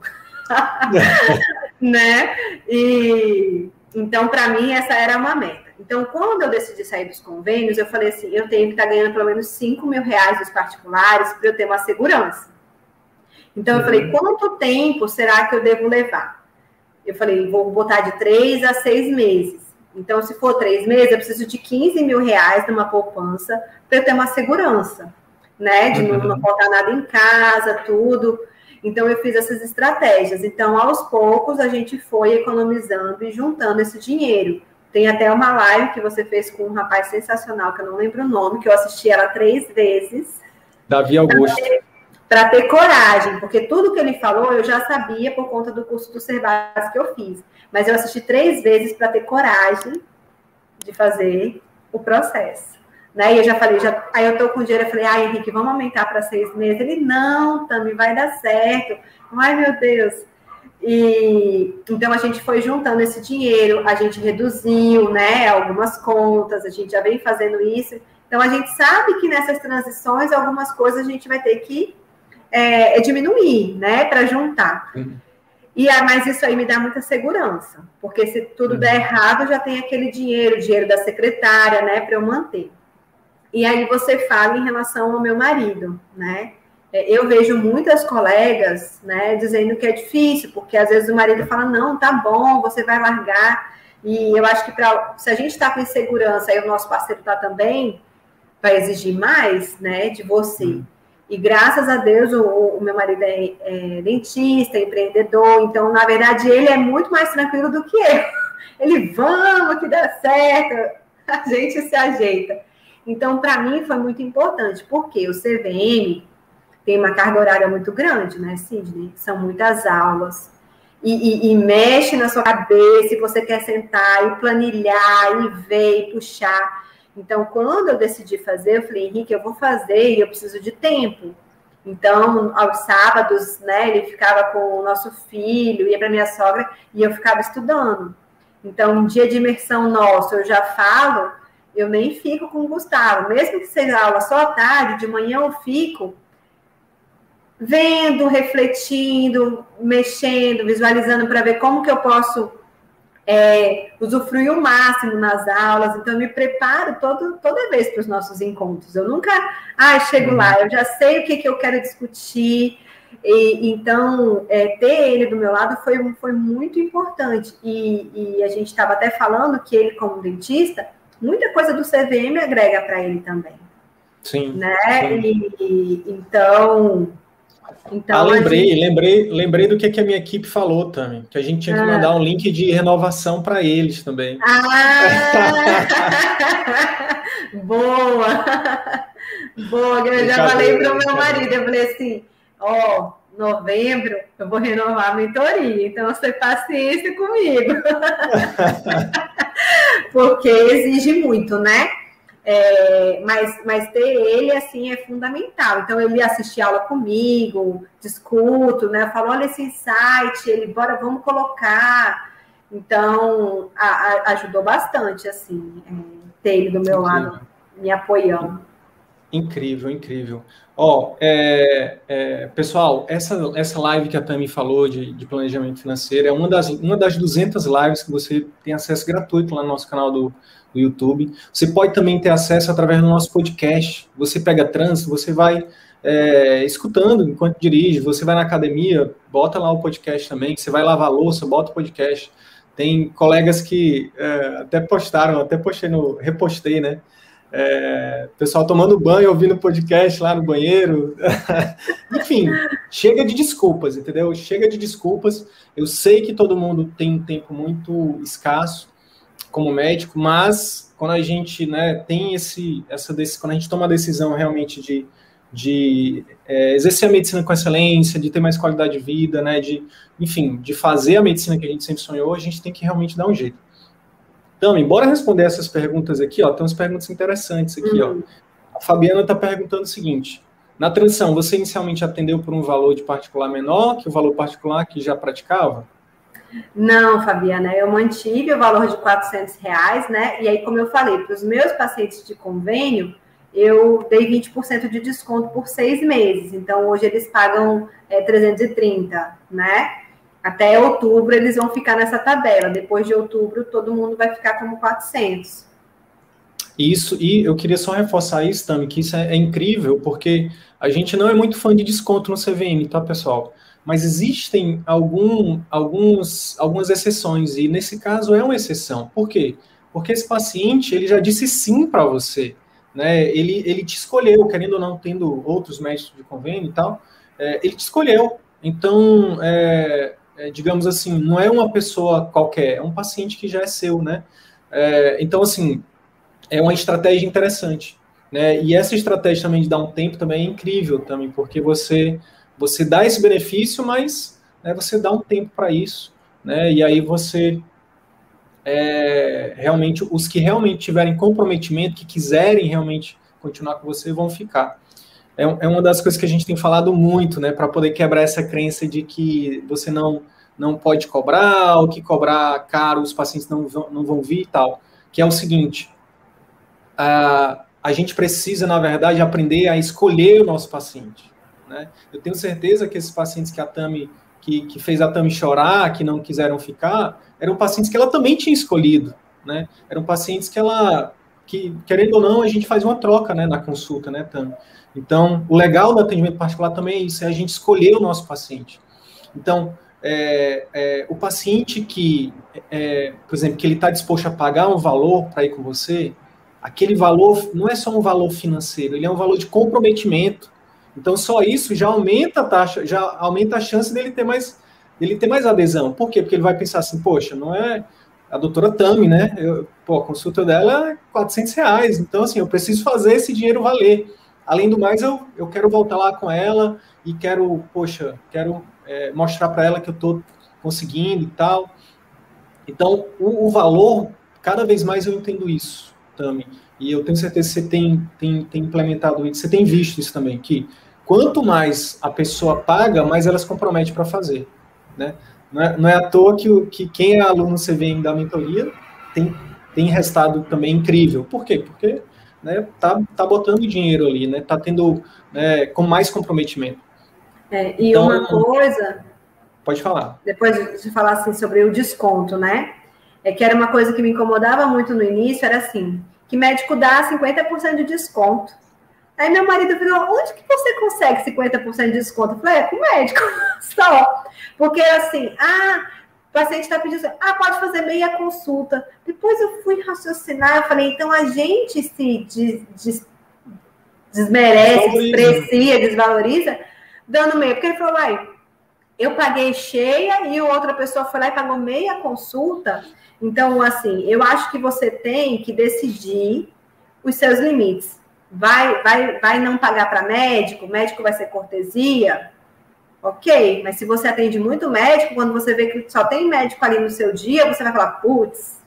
[laughs] [laughs] né? E então, para mim, essa era uma meta. Então, quando eu decidi sair dos convênios, eu falei assim: eu tenho que estar tá ganhando pelo menos 5 mil reais dos particulares para eu ter uma segurança. Então, eu falei: uhum. quanto tempo será que eu devo levar? Eu falei: vou botar de três a seis meses. Então, se for três meses, eu preciso de 15 mil reais numa poupança para eu ter uma segurança, né? De uhum. não, faltar nada em casa, tudo. Então, eu fiz essas estratégias. Então, aos poucos, a gente foi economizando e juntando esse dinheiro. Tem até uma live que você fez com um rapaz sensacional, que eu não lembro o nome, que eu assisti ela três vezes. Davi Augusto. Para ter, ter coragem, porque tudo que ele falou eu já sabia por conta do curso do Cerbasi que eu fiz. Mas eu assisti três vezes para ter coragem de fazer o processo. Né? E eu já falei, já, aí eu tô com dinheiro, eu falei, ai, Henrique, vamos aumentar para seis meses. Ele, não, também vai dar certo. Ai, meu Deus. E então a gente foi juntando esse dinheiro, a gente reduziu, né, algumas contas, a gente já vem fazendo isso. Então a gente sabe que nessas transições algumas coisas a gente vai ter que é, diminuir, né, para juntar. Uhum. E ah, mas isso aí me dá muita segurança, porque se tudo uhum. der errado, já tem aquele dinheiro, dinheiro da secretária, né, para eu manter. E aí você fala em relação ao meu marido, né? É, eu vejo muitas colegas, né, dizendo que é difícil, porque às vezes o marido fala: "Não, tá bom, você vai largar". E eu acho que pra, se a gente está com insegurança e o nosso parceiro está também, vai exigir mais, né, de você. Uhum. E graças a Deus o, o meu marido é, é, dentista, empreendedor, então na verdade ele é muito mais tranquilo do que eu. [laughs] Ele vamos que dá certo, [laughs] a gente se ajeita. Então para mim foi muito importante, porque o CVM tem uma carga horária muito grande, né, Sidney? São muitas aulas. E, e, e, mexe na sua cabeça, e você quer sentar e planilhar e ver e puxar. Então, quando eu decidi fazer, eu falei, Henrique, eu vou fazer e eu preciso de tempo. Então, aos sábados, né, ele ficava com o nosso filho, ia para minha sogra e eu ficava estudando. Então, um dia de imersão nosso, eu já falo, eu nem fico com o Gustavo. Mesmo que seja aula só à tarde, de manhã eu fico vendo, refletindo, mexendo, visualizando para ver como que eu posso é, usufruir o máximo nas aulas. Então, eu me preparo todo, toda vez para os nossos encontros. Eu nunca, ah, chego lá, uhum. eu já sei o que, que eu quero discutir. E, então, é, ter ele do meu lado foi, foi muito importante. E, e a gente estava até falando que ele, como dentista, muita coisa do CVM agrega para ele também. Sim. Né? Sim. E, então, então, ah, lembrei, gente... lembrei, lembrei do que, que a minha equipe falou também, que a gente tinha que ah. mandar um link de renovação para eles também. Ah! [laughs] Boa! Boa, eu já falei para o meu marido, eu falei assim, ó, oh, novembro eu vou renovar a mentoria, então você paciência comigo. [laughs] Porque exige muito, né? É, mas, mas ter ele, assim, é fundamental. Então, ele assistir aula comigo, discuto, né? Falo, olha esse insight, ele, bora, vamos colocar. Então, a, a, ajudou bastante, assim, é, ter ele do meu lado, me apoiando. Incrível, incrível. Ó, é, é, pessoal, essa, essa live que a Tami falou de, de, planejamento financeiro é uma das, uma das 200 lives que você tem acesso gratuito lá no nosso canal do, do YouTube. Você pode também ter acesso através do nosso podcast. Você pega trânsito, você vai é, escutando enquanto dirige, você vai na academia, bota lá o podcast também. Você vai lavar louça, bota o podcast. Tem colegas que é, até postaram, até postei no, repostei, né? É, pessoal tomando banho, ouvindo podcast lá no banheiro. [laughs] Enfim, chega de desculpas, entendeu? Chega de desculpas. Eu sei que todo mundo tem um tempo muito escasso como médico, mas quando a gente né, tem esse, essa quando a gente toma a decisão realmente de, de é, exercer a medicina com excelência, de ter mais qualidade de vida, né, de, enfim, de fazer a medicina que a gente sempre sonhou, a gente tem que realmente dar um jeito. Então, embora responder essas perguntas aqui, ó, tem umas perguntas interessantes aqui, uhum. ó. A Fabiana está perguntando o seguinte: na transição, você inicialmente atendeu por um valor de particular menor que o valor particular que já praticava? Não, Fabiana, eu mantive o valor de 400 reais, né? E aí, como eu falei, para os meus pacientes de convênio, eu dei 20% de desconto por seis meses. Então, hoje eles pagam é, 330, né? Até outubro eles vão ficar nessa tabela. Depois de outubro, todo mundo vai ficar como 400. Isso, e eu queria só reforçar isso, Tami, que isso é, é incrível, porque a gente não é muito fã de desconto no CVM, tá, pessoal? mas existem algum, alguns, algumas exceções, e nesse caso é uma exceção. Por quê? Porque esse paciente, ele já disse sim para você, né? Ele, ele te escolheu, querendo ou não, tendo outros médicos de convênio e tal, é, ele te escolheu. Então, é, é, digamos assim, não é uma pessoa qualquer, é um paciente que já é seu, né? É, então, assim, é uma estratégia interessante, né? E essa estratégia também de dar um tempo também é incrível também, porque você você dá esse benefício, mas né, você dá um tempo para isso, né? E aí você é, realmente os que realmente tiverem comprometimento, que quiserem realmente continuar com você, vão ficar. É, é uma das coisas que a gente tem falado muito, né? Para poder quebrar essa crença de que você não não pode cobrar, ou que cobrar caro, os pacientes não vão, não vão vir e tal. Que é o seguinte: a, a gente precisa, na verdade, aprender a escolher o nosso paciente. Né? Eu tenho certeza que esses pacientes que a Tami, que, que fez a Tami chorar, que não quiseram ficar, eram pacientes que ela também tinha escolhido. Né? Eram pacientes que ela, que querendo ou não, a gente faz uma troca né, na consulta, né, Tami? Então, o legal do atendimento particular também é isso, é a gente escolher o nosso paciente. Então, é, é, o paciente que, é, por exemplo, que ele está disposto a pagar um valor para ir com você, aquele valor não é só um valor financeiro, ele é um valor de comprometimento. Então, só isso já aumenta a taxa, já aumenta a chance dele ter mais, dele ter mais adesão. Por quê? Porque ele vai pensar assim, poxa, não é a doutora Tami, né? Eu, pô, a consulta dela é 400 reais. Então, assim, eu preciso fazer esse dinheiro valer. Além do mais, eu, eu quero voltar lá com ela e quero, poxa, quero é, mostrar para ela que eu estou conseguindo e tal. Então, o, o, valor, cada vez mais eu entendo isso, Tami. E eu tenho certeza que você tem, tem, tem implementado isso, você tem visto isso também, que quanto mais a pessoa paga, mais ela se compromete para fazer. Né? Não, é, não é à toa que, que quem é aluno CVM da mentoria tem tem resultado também incrível. Por quê? Porque né, tá, tá botando dinheiro ali, né? Tá tendo né, com mais comprometimento. É, e então, uma coisa. Pode falar. Depois de falar assim sobre o desconto, né? É que era uma coisa que me incomodava muito no início, era assim, que médico dá 50% de desconto. Aí meu marido falou, onde que você consegue 50% de desconto? Eu falei, é com médico, [laughs] só. Porque assim, ah, o paciente está pedindo ah, pode fazer meia consulta. Depois eu fui raciocinar, eu falei, então a gente se des, des, desmerece, desprecia, desvaloriza, dando meia. Porque ele falou, vai, eu paguei cheia e outra pessoa foi lá e pagou meia consulta. Então, assim, eu acho que você tem que decidir os seus limites. Vai, vai, vai não pagar para médico? Médico vai ser cortesia? Ok, mas se você atende muito médico, quando você vê que só tem médico ali no seu dia, você vai falar, putz,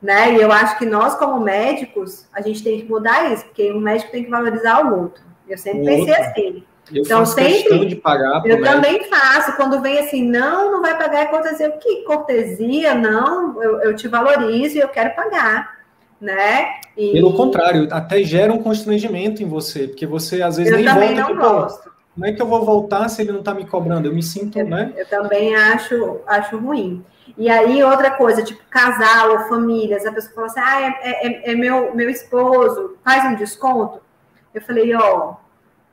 né? E eu acho que nós, como médicos, a gente tem que mudar isso, porque um médico tem que valorizar o outro. Eu sempre o pensei outro. assim. Eu então, sempre. De pagar eu também faço. Quando vem assim, não, não vai pagar, é cortesia. Que cortesia? Não, eu, eu te valorizo e eu quero pagar né? E... Pelo contrário, até gera um constrangimento em você, porque você às vezes eu nem também volta. não gosto. Como é que eu vou voltar se ele não está me cobrando? Eu me sinto, eu, né? Eu também acho, acho ruim. E aí, outra coisa, tipo casal ou famílias, a pessoa fala assim: ah, é, é, é meu, meu esposo, faz um desconto. Eu falei: ó, oh,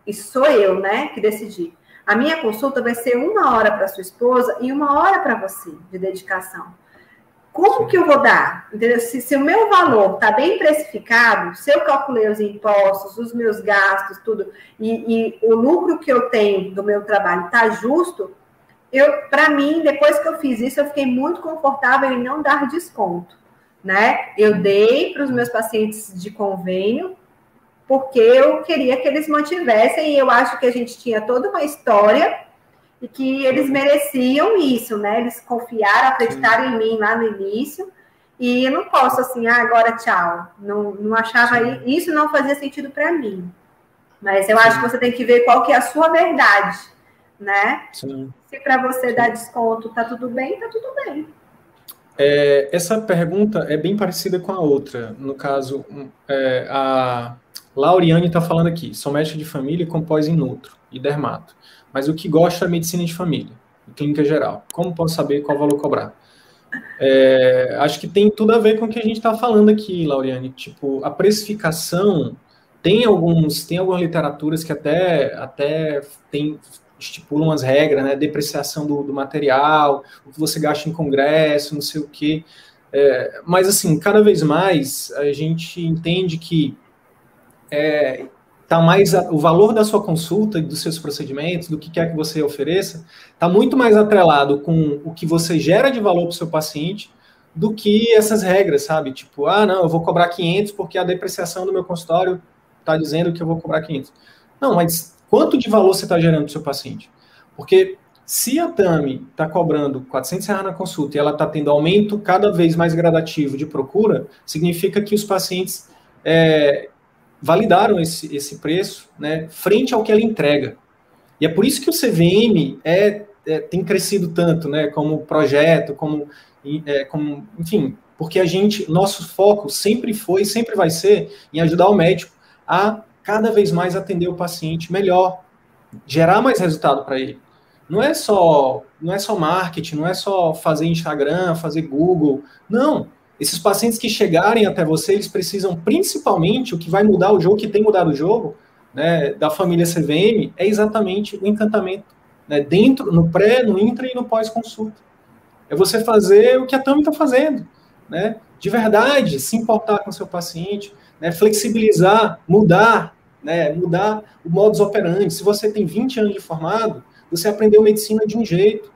isso sou eu, né, que decidi. A minha consulta vai ser uma hora para sua esposa e uma hora para você de dedicação como que eu vou dar? Entendeu? Se, se o meu valor está bem precificado, se eu calculei os impostos, os meus gastos, tudo, e, e o lucro que eu tenho do meu trabalho está justo, eu, para mim, depois que eu fiz isso, eu fiquei muito confortável em não dar desconto, né? Eu dei para os meus pacientes de convênio, porque eu queria que eles mantivessem, e eu acho que a gente tinha toda uma história e que eles mereciam isso, né? Eles confiaram, acreditaram Sim. em mim lá no início. E eu não posso assim, ah, agora tchau. Não, não achava Sim. isso não fazia sentido para mim. Mas eu Sim. acho que você tem que ver qual que é a sua verdade, né? Sim. Se para você dar desconto tá tudo bem, tá tudo bem. É, essa pergunta é bem parecida com a outra. No caso, é, a Lauriane está falando aqui: sou médica de família com pós em nutro e dermato mas o que gosta é medicina de família, clínica geral. Como posso saber qual valor cobrar? É, acho que tem tudo a ver com o que a gente está falando aqui, Lauriane. Tipo, a precificação tem alguns, tem algumas literaturas que até, até tem, estipulam as regras, né? Depreciação do, do material, o que você gasta em congresso, não sei o quê. É, mas assim, cada vez mais a gente entende que é, tá mais o valor da sua consulta, dos seus procedimentos, do que quer que você ofereça, está muito mais atrelado com o que você gera de valor para o seu paciente do que essas regras, sabe? Tipo, ah, não, eu vou cobrar 500 porque a depreciação do meu consultório está dizendo que eu vou cobrar 500. Não, mas quanto de valor você está gerando para o seu paciente? Porque se a Tami está cobrando 400 reais na consulta e ela está tendo aumento cada vez mais gradativo de procura, significa que os pacientes é, validaram esse, esse preço né, frente ao que ela entrega. E é por isso que o CVM é, é tem crescido tanto, né, como projeto, como, é, como, enfim, porque a gente, nosso foco sempre foi, sempre vai ser em ajudar o médico a cada vez mais atender o paciente melhor, gerar mais resultado para ele. Não é só, não é só marketing, não é só fazer Instagram, fazer Google, não. Esses pacientes que chegarem até você, eles precisam principalmente, o que vai mudar o jogo, que tem mudado o jogo, né, da família CVM, é exatamente o encantamento. Né, dentro, no pré, no intra e no pós-consulta. É você fazer o que a Tami está fazendo, né? De verdade, se importar com o seu paciente, né, flexibilizar, mudar, né, mudar o modus operandi. Se você tem 20 anos de formado, você aprendeu medicina de um jeito.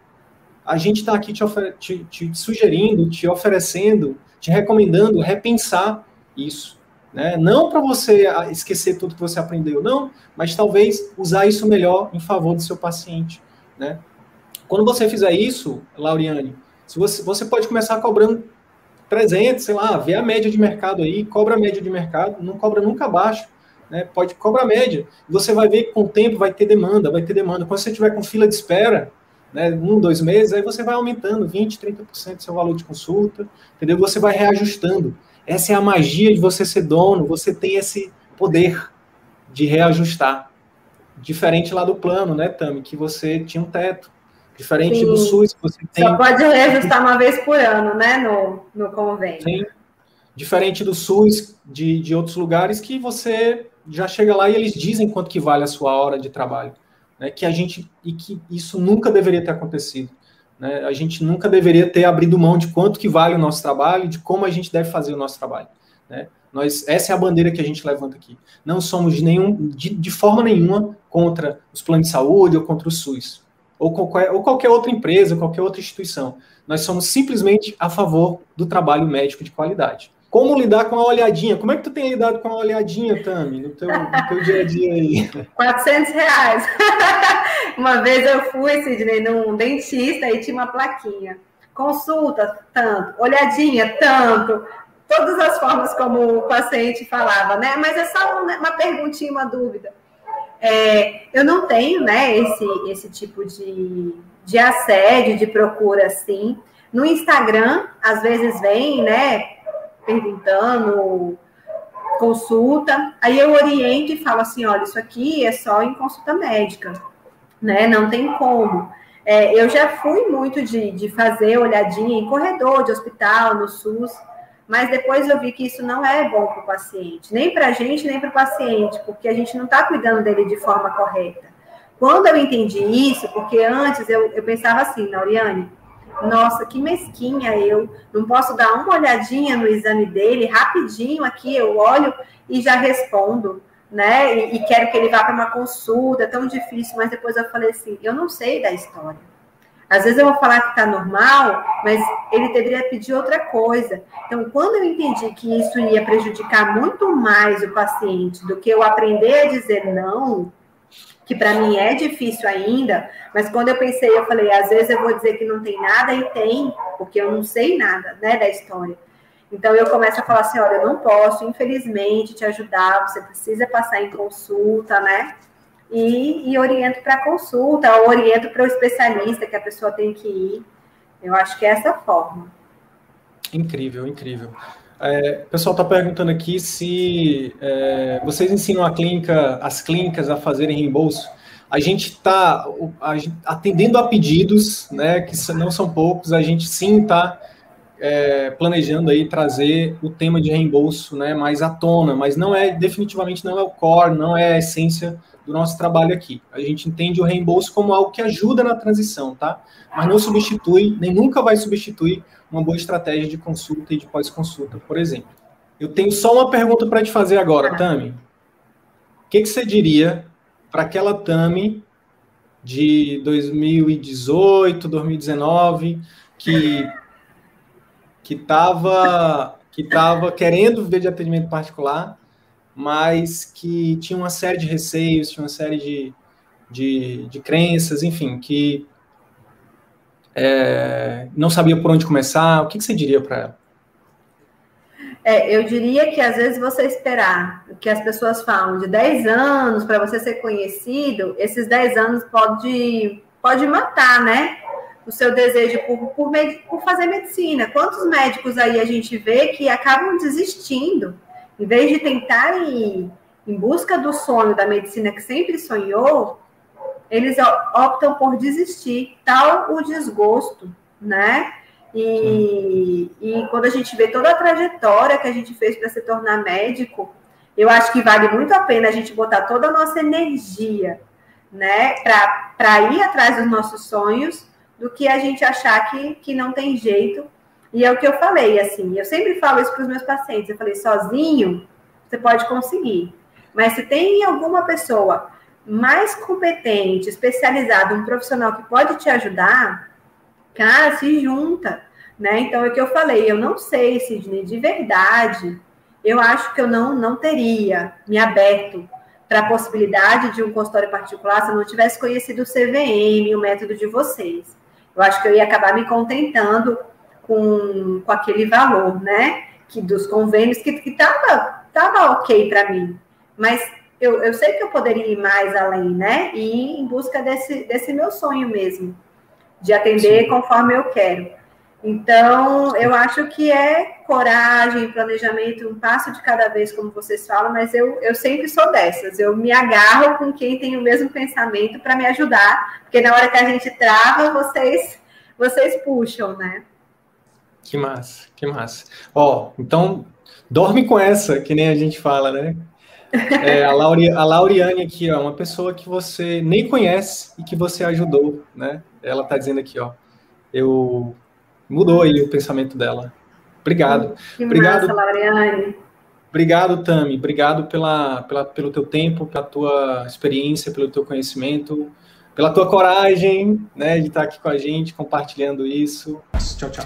A gente está aqui te, te, te sugerindo, te oferecendo te recomendando repensar isso. Né? Não para você esquecer tudo que você aprendeu, não, mas talvez usar isso melhor em favor do seu paciente. Né? Quando você fizer isso, Lauriane, se você, você pode começar cobrando 300, sei lá, vê a média de mercado aí, cobra a média de mercado, não cobra nunca abaixo. Né? Pode cobrar a média. Você vai ver que com o tempo vai ter demanda, vai ter demanda. Quando você tiver com fila de espera, né, um, dois meses, aí você vai aumentando 20%, 30% do seu valor de consulta, entendeu? Você vai reajustando. Essa é a magia de você ser dono, você tem esse poder de reajustar. Diferente lá do plano, né, Tami, que você tinha um teto. Diferente Sim. do SUS, que você tem. Só pode reajustar uma vez por ano, né, no, no convênio. Sim. Diferente do SUS, de, de outros lugares, que você já chega lá e eles dizem quanto que vale a sua hora de trabalho. Né, que a gente. E que isso nunca deveria ter acontecido. Né? A gente nunca deveria ter abrido mão de quanto que vale o nosso trabalho, de como a gente deve fazer o nosso trabalho. Né? Nós, essa é a bandeira que a gente levanta aqui. Não somos nenhum, de, de forma nenhuma contra os planos de saúde ou contra o SUS, ou qualquer, ou qualquer outra empresa, qualquer outra instituição. Nós somos simplesmente a favor do trabalho médico de qualidade. Como lidar com a olhadinha? Como é que tu tem lidado com a olhadinha, Tami, no teu, no teu dia a dia aí? 400 reais. [laughs] uma vez eu fui, Sidney, num dentista e tinha uma plaquinha. Consulta, tanto. Olhadinha, tanto. Todas as formas como o paciente falava, né? Mas é só uma perguntinha, uma dúvida. É, eu não tenho, né, esse, esse tipo de, de assédio, de procura assim. No Instagram, às vezes vem, né, perguntando, consulta, aí eu oriento e falo assim, olha, isso aqui é só em consulta médica, né? Não tem como. É, eu já fui muito de, de fazer olhadinha em corredor de hospital, no SUS, mas depois eu vi que isso não é bom para o paciente, nem para a gente, nem para o paciente, porque a gente não está cuidando dele de forma correta. Quando eu entendi isso, porque antes eu, eu pensava assim, Nauriane, nossa, que mesquinha eu. Não posso dar uma olhadinha no exame dele, rapidinho aqui, eu olho e já respondo, né? E, e quero que ele vá para uma consulta, tão difícil, mas depois eu falei assim, eu não sei da história. Às vezes eu vou falar que está normal, mas ele deveria pedir outra coisa. Então, quando eu entendi que isso ia prejudicar muito mais o paciente do que eu aprender a dizer não, que para mim é difícil ainda, mas quando eu pensei, eu falei, às vezes eu vou dizer que não tem nada e tem, porque eu não sei nada, né, da história. Então eu começo a falar assim, olha, eu não posso, infelizmente, te ajudar, você precisa passar em consulta, né? E, e oriento para consulta, ou oriento para o especialista que a pessoa tem que ir. Eu acho que é essa forma. Incrível, incrível. É, o pessoal está perguntando aqui se é, vocês ensinam a clínica, as clínicas a fazerem reembolso. A gente está atendendo a pedidos, né, que não são poucos, a gente sim está é, planejando aí trazer o tema de reembolso né, mais à tona, mas não é, definitivamente não é o core, não é a essência do nosso trabalho aqui. A gente entende o reembolso como algo que ajuda na transição, tá? Mas não substitui, nem nunca vai substituir uma boa estratégia de consulta e de pós-consulta, por exemplo. Eu tenho só uma pergunta para te fazer agora, Tami. O que, que você diria para aquela Tami de 2018, 2019, que que estava que tava querendo viver de atendimento particular, mas que tinha uma série de receios, tinha uma série de, de, de crenças, enfim, que é, não sabia por onde começar, o que, que você diria para ela? É, eu diria que às vezes você esperar o que as pessoas falam de 10 anos para você ser conhecido, esses 10 anos pode, pode matar, né? O seu desejo por, por, por fazer medicina. Quantos médicos aí a gente vê que acabam desistindo, em vez de tentarem em busca do sonho da medicina que sempre sonhou, eles optam por desistir, tal o desgosto, né? E, e quando a gente vê toda a trajetória que a gente fez para se tornar médico, eu acho que vale muito a pena a gente botar toda a nossa energia, né, para ir atrás dos nossos sonhos, do que a gente achar que, que não tem jeito. E é o que eu falei, assim, eu sempre falo isso para os meus pacientes, eu falei, sozinho, você pode conseguir. Mas se tem alguma pessoa mais competente, especializado, um profissional que pode te ajudar, cara, se junta, né? Então, é o que eu falei, eu não sei, Sidney, de verdade, eu acho que eu não, não teria me aberto para a possibilidade de um consultório particular se eu não tivesse conhecido o CVM, o método de vocês. Eu acho que eu ia acabar me contentando com, com aquele valor, né? Que dos convênios que estava tava ok para mim. Mas eu, eu sei que eu poderia ir mais além, né? E ir em busca desse, desse meu sonho mesmo, de atender Sim. conforme eu quero. Então, eu acho que é coragem, planejamento, um passo de cada vez, como vocês falam, mas eu, eu sempre sou dessas. Eu me agarro com quem tem o mesmo pensamento para me ajudar, porque na hora que a gente trava, vocês, vocês puxam, né? Que massa, que massa. Ó, então, dorme com essa, que nem a gente fala, né? É, a, Lauri, a Lauriane aqui, ó, uma pessoa que você nem conhece e que você ajudou, né? Ela tá dizendo aqui, ó, eu mudou aí o pensamento dela. Obrigado. Que obrigado, massa, Lauriane. Obrigado, Tami. Obrigado pela, pela, pelo teu tempo, pela tua experiência, pelo teu conhecimento, pela tua coragem, né, de estar aqui com a gente, compartilhando isso. Tchau, tchau.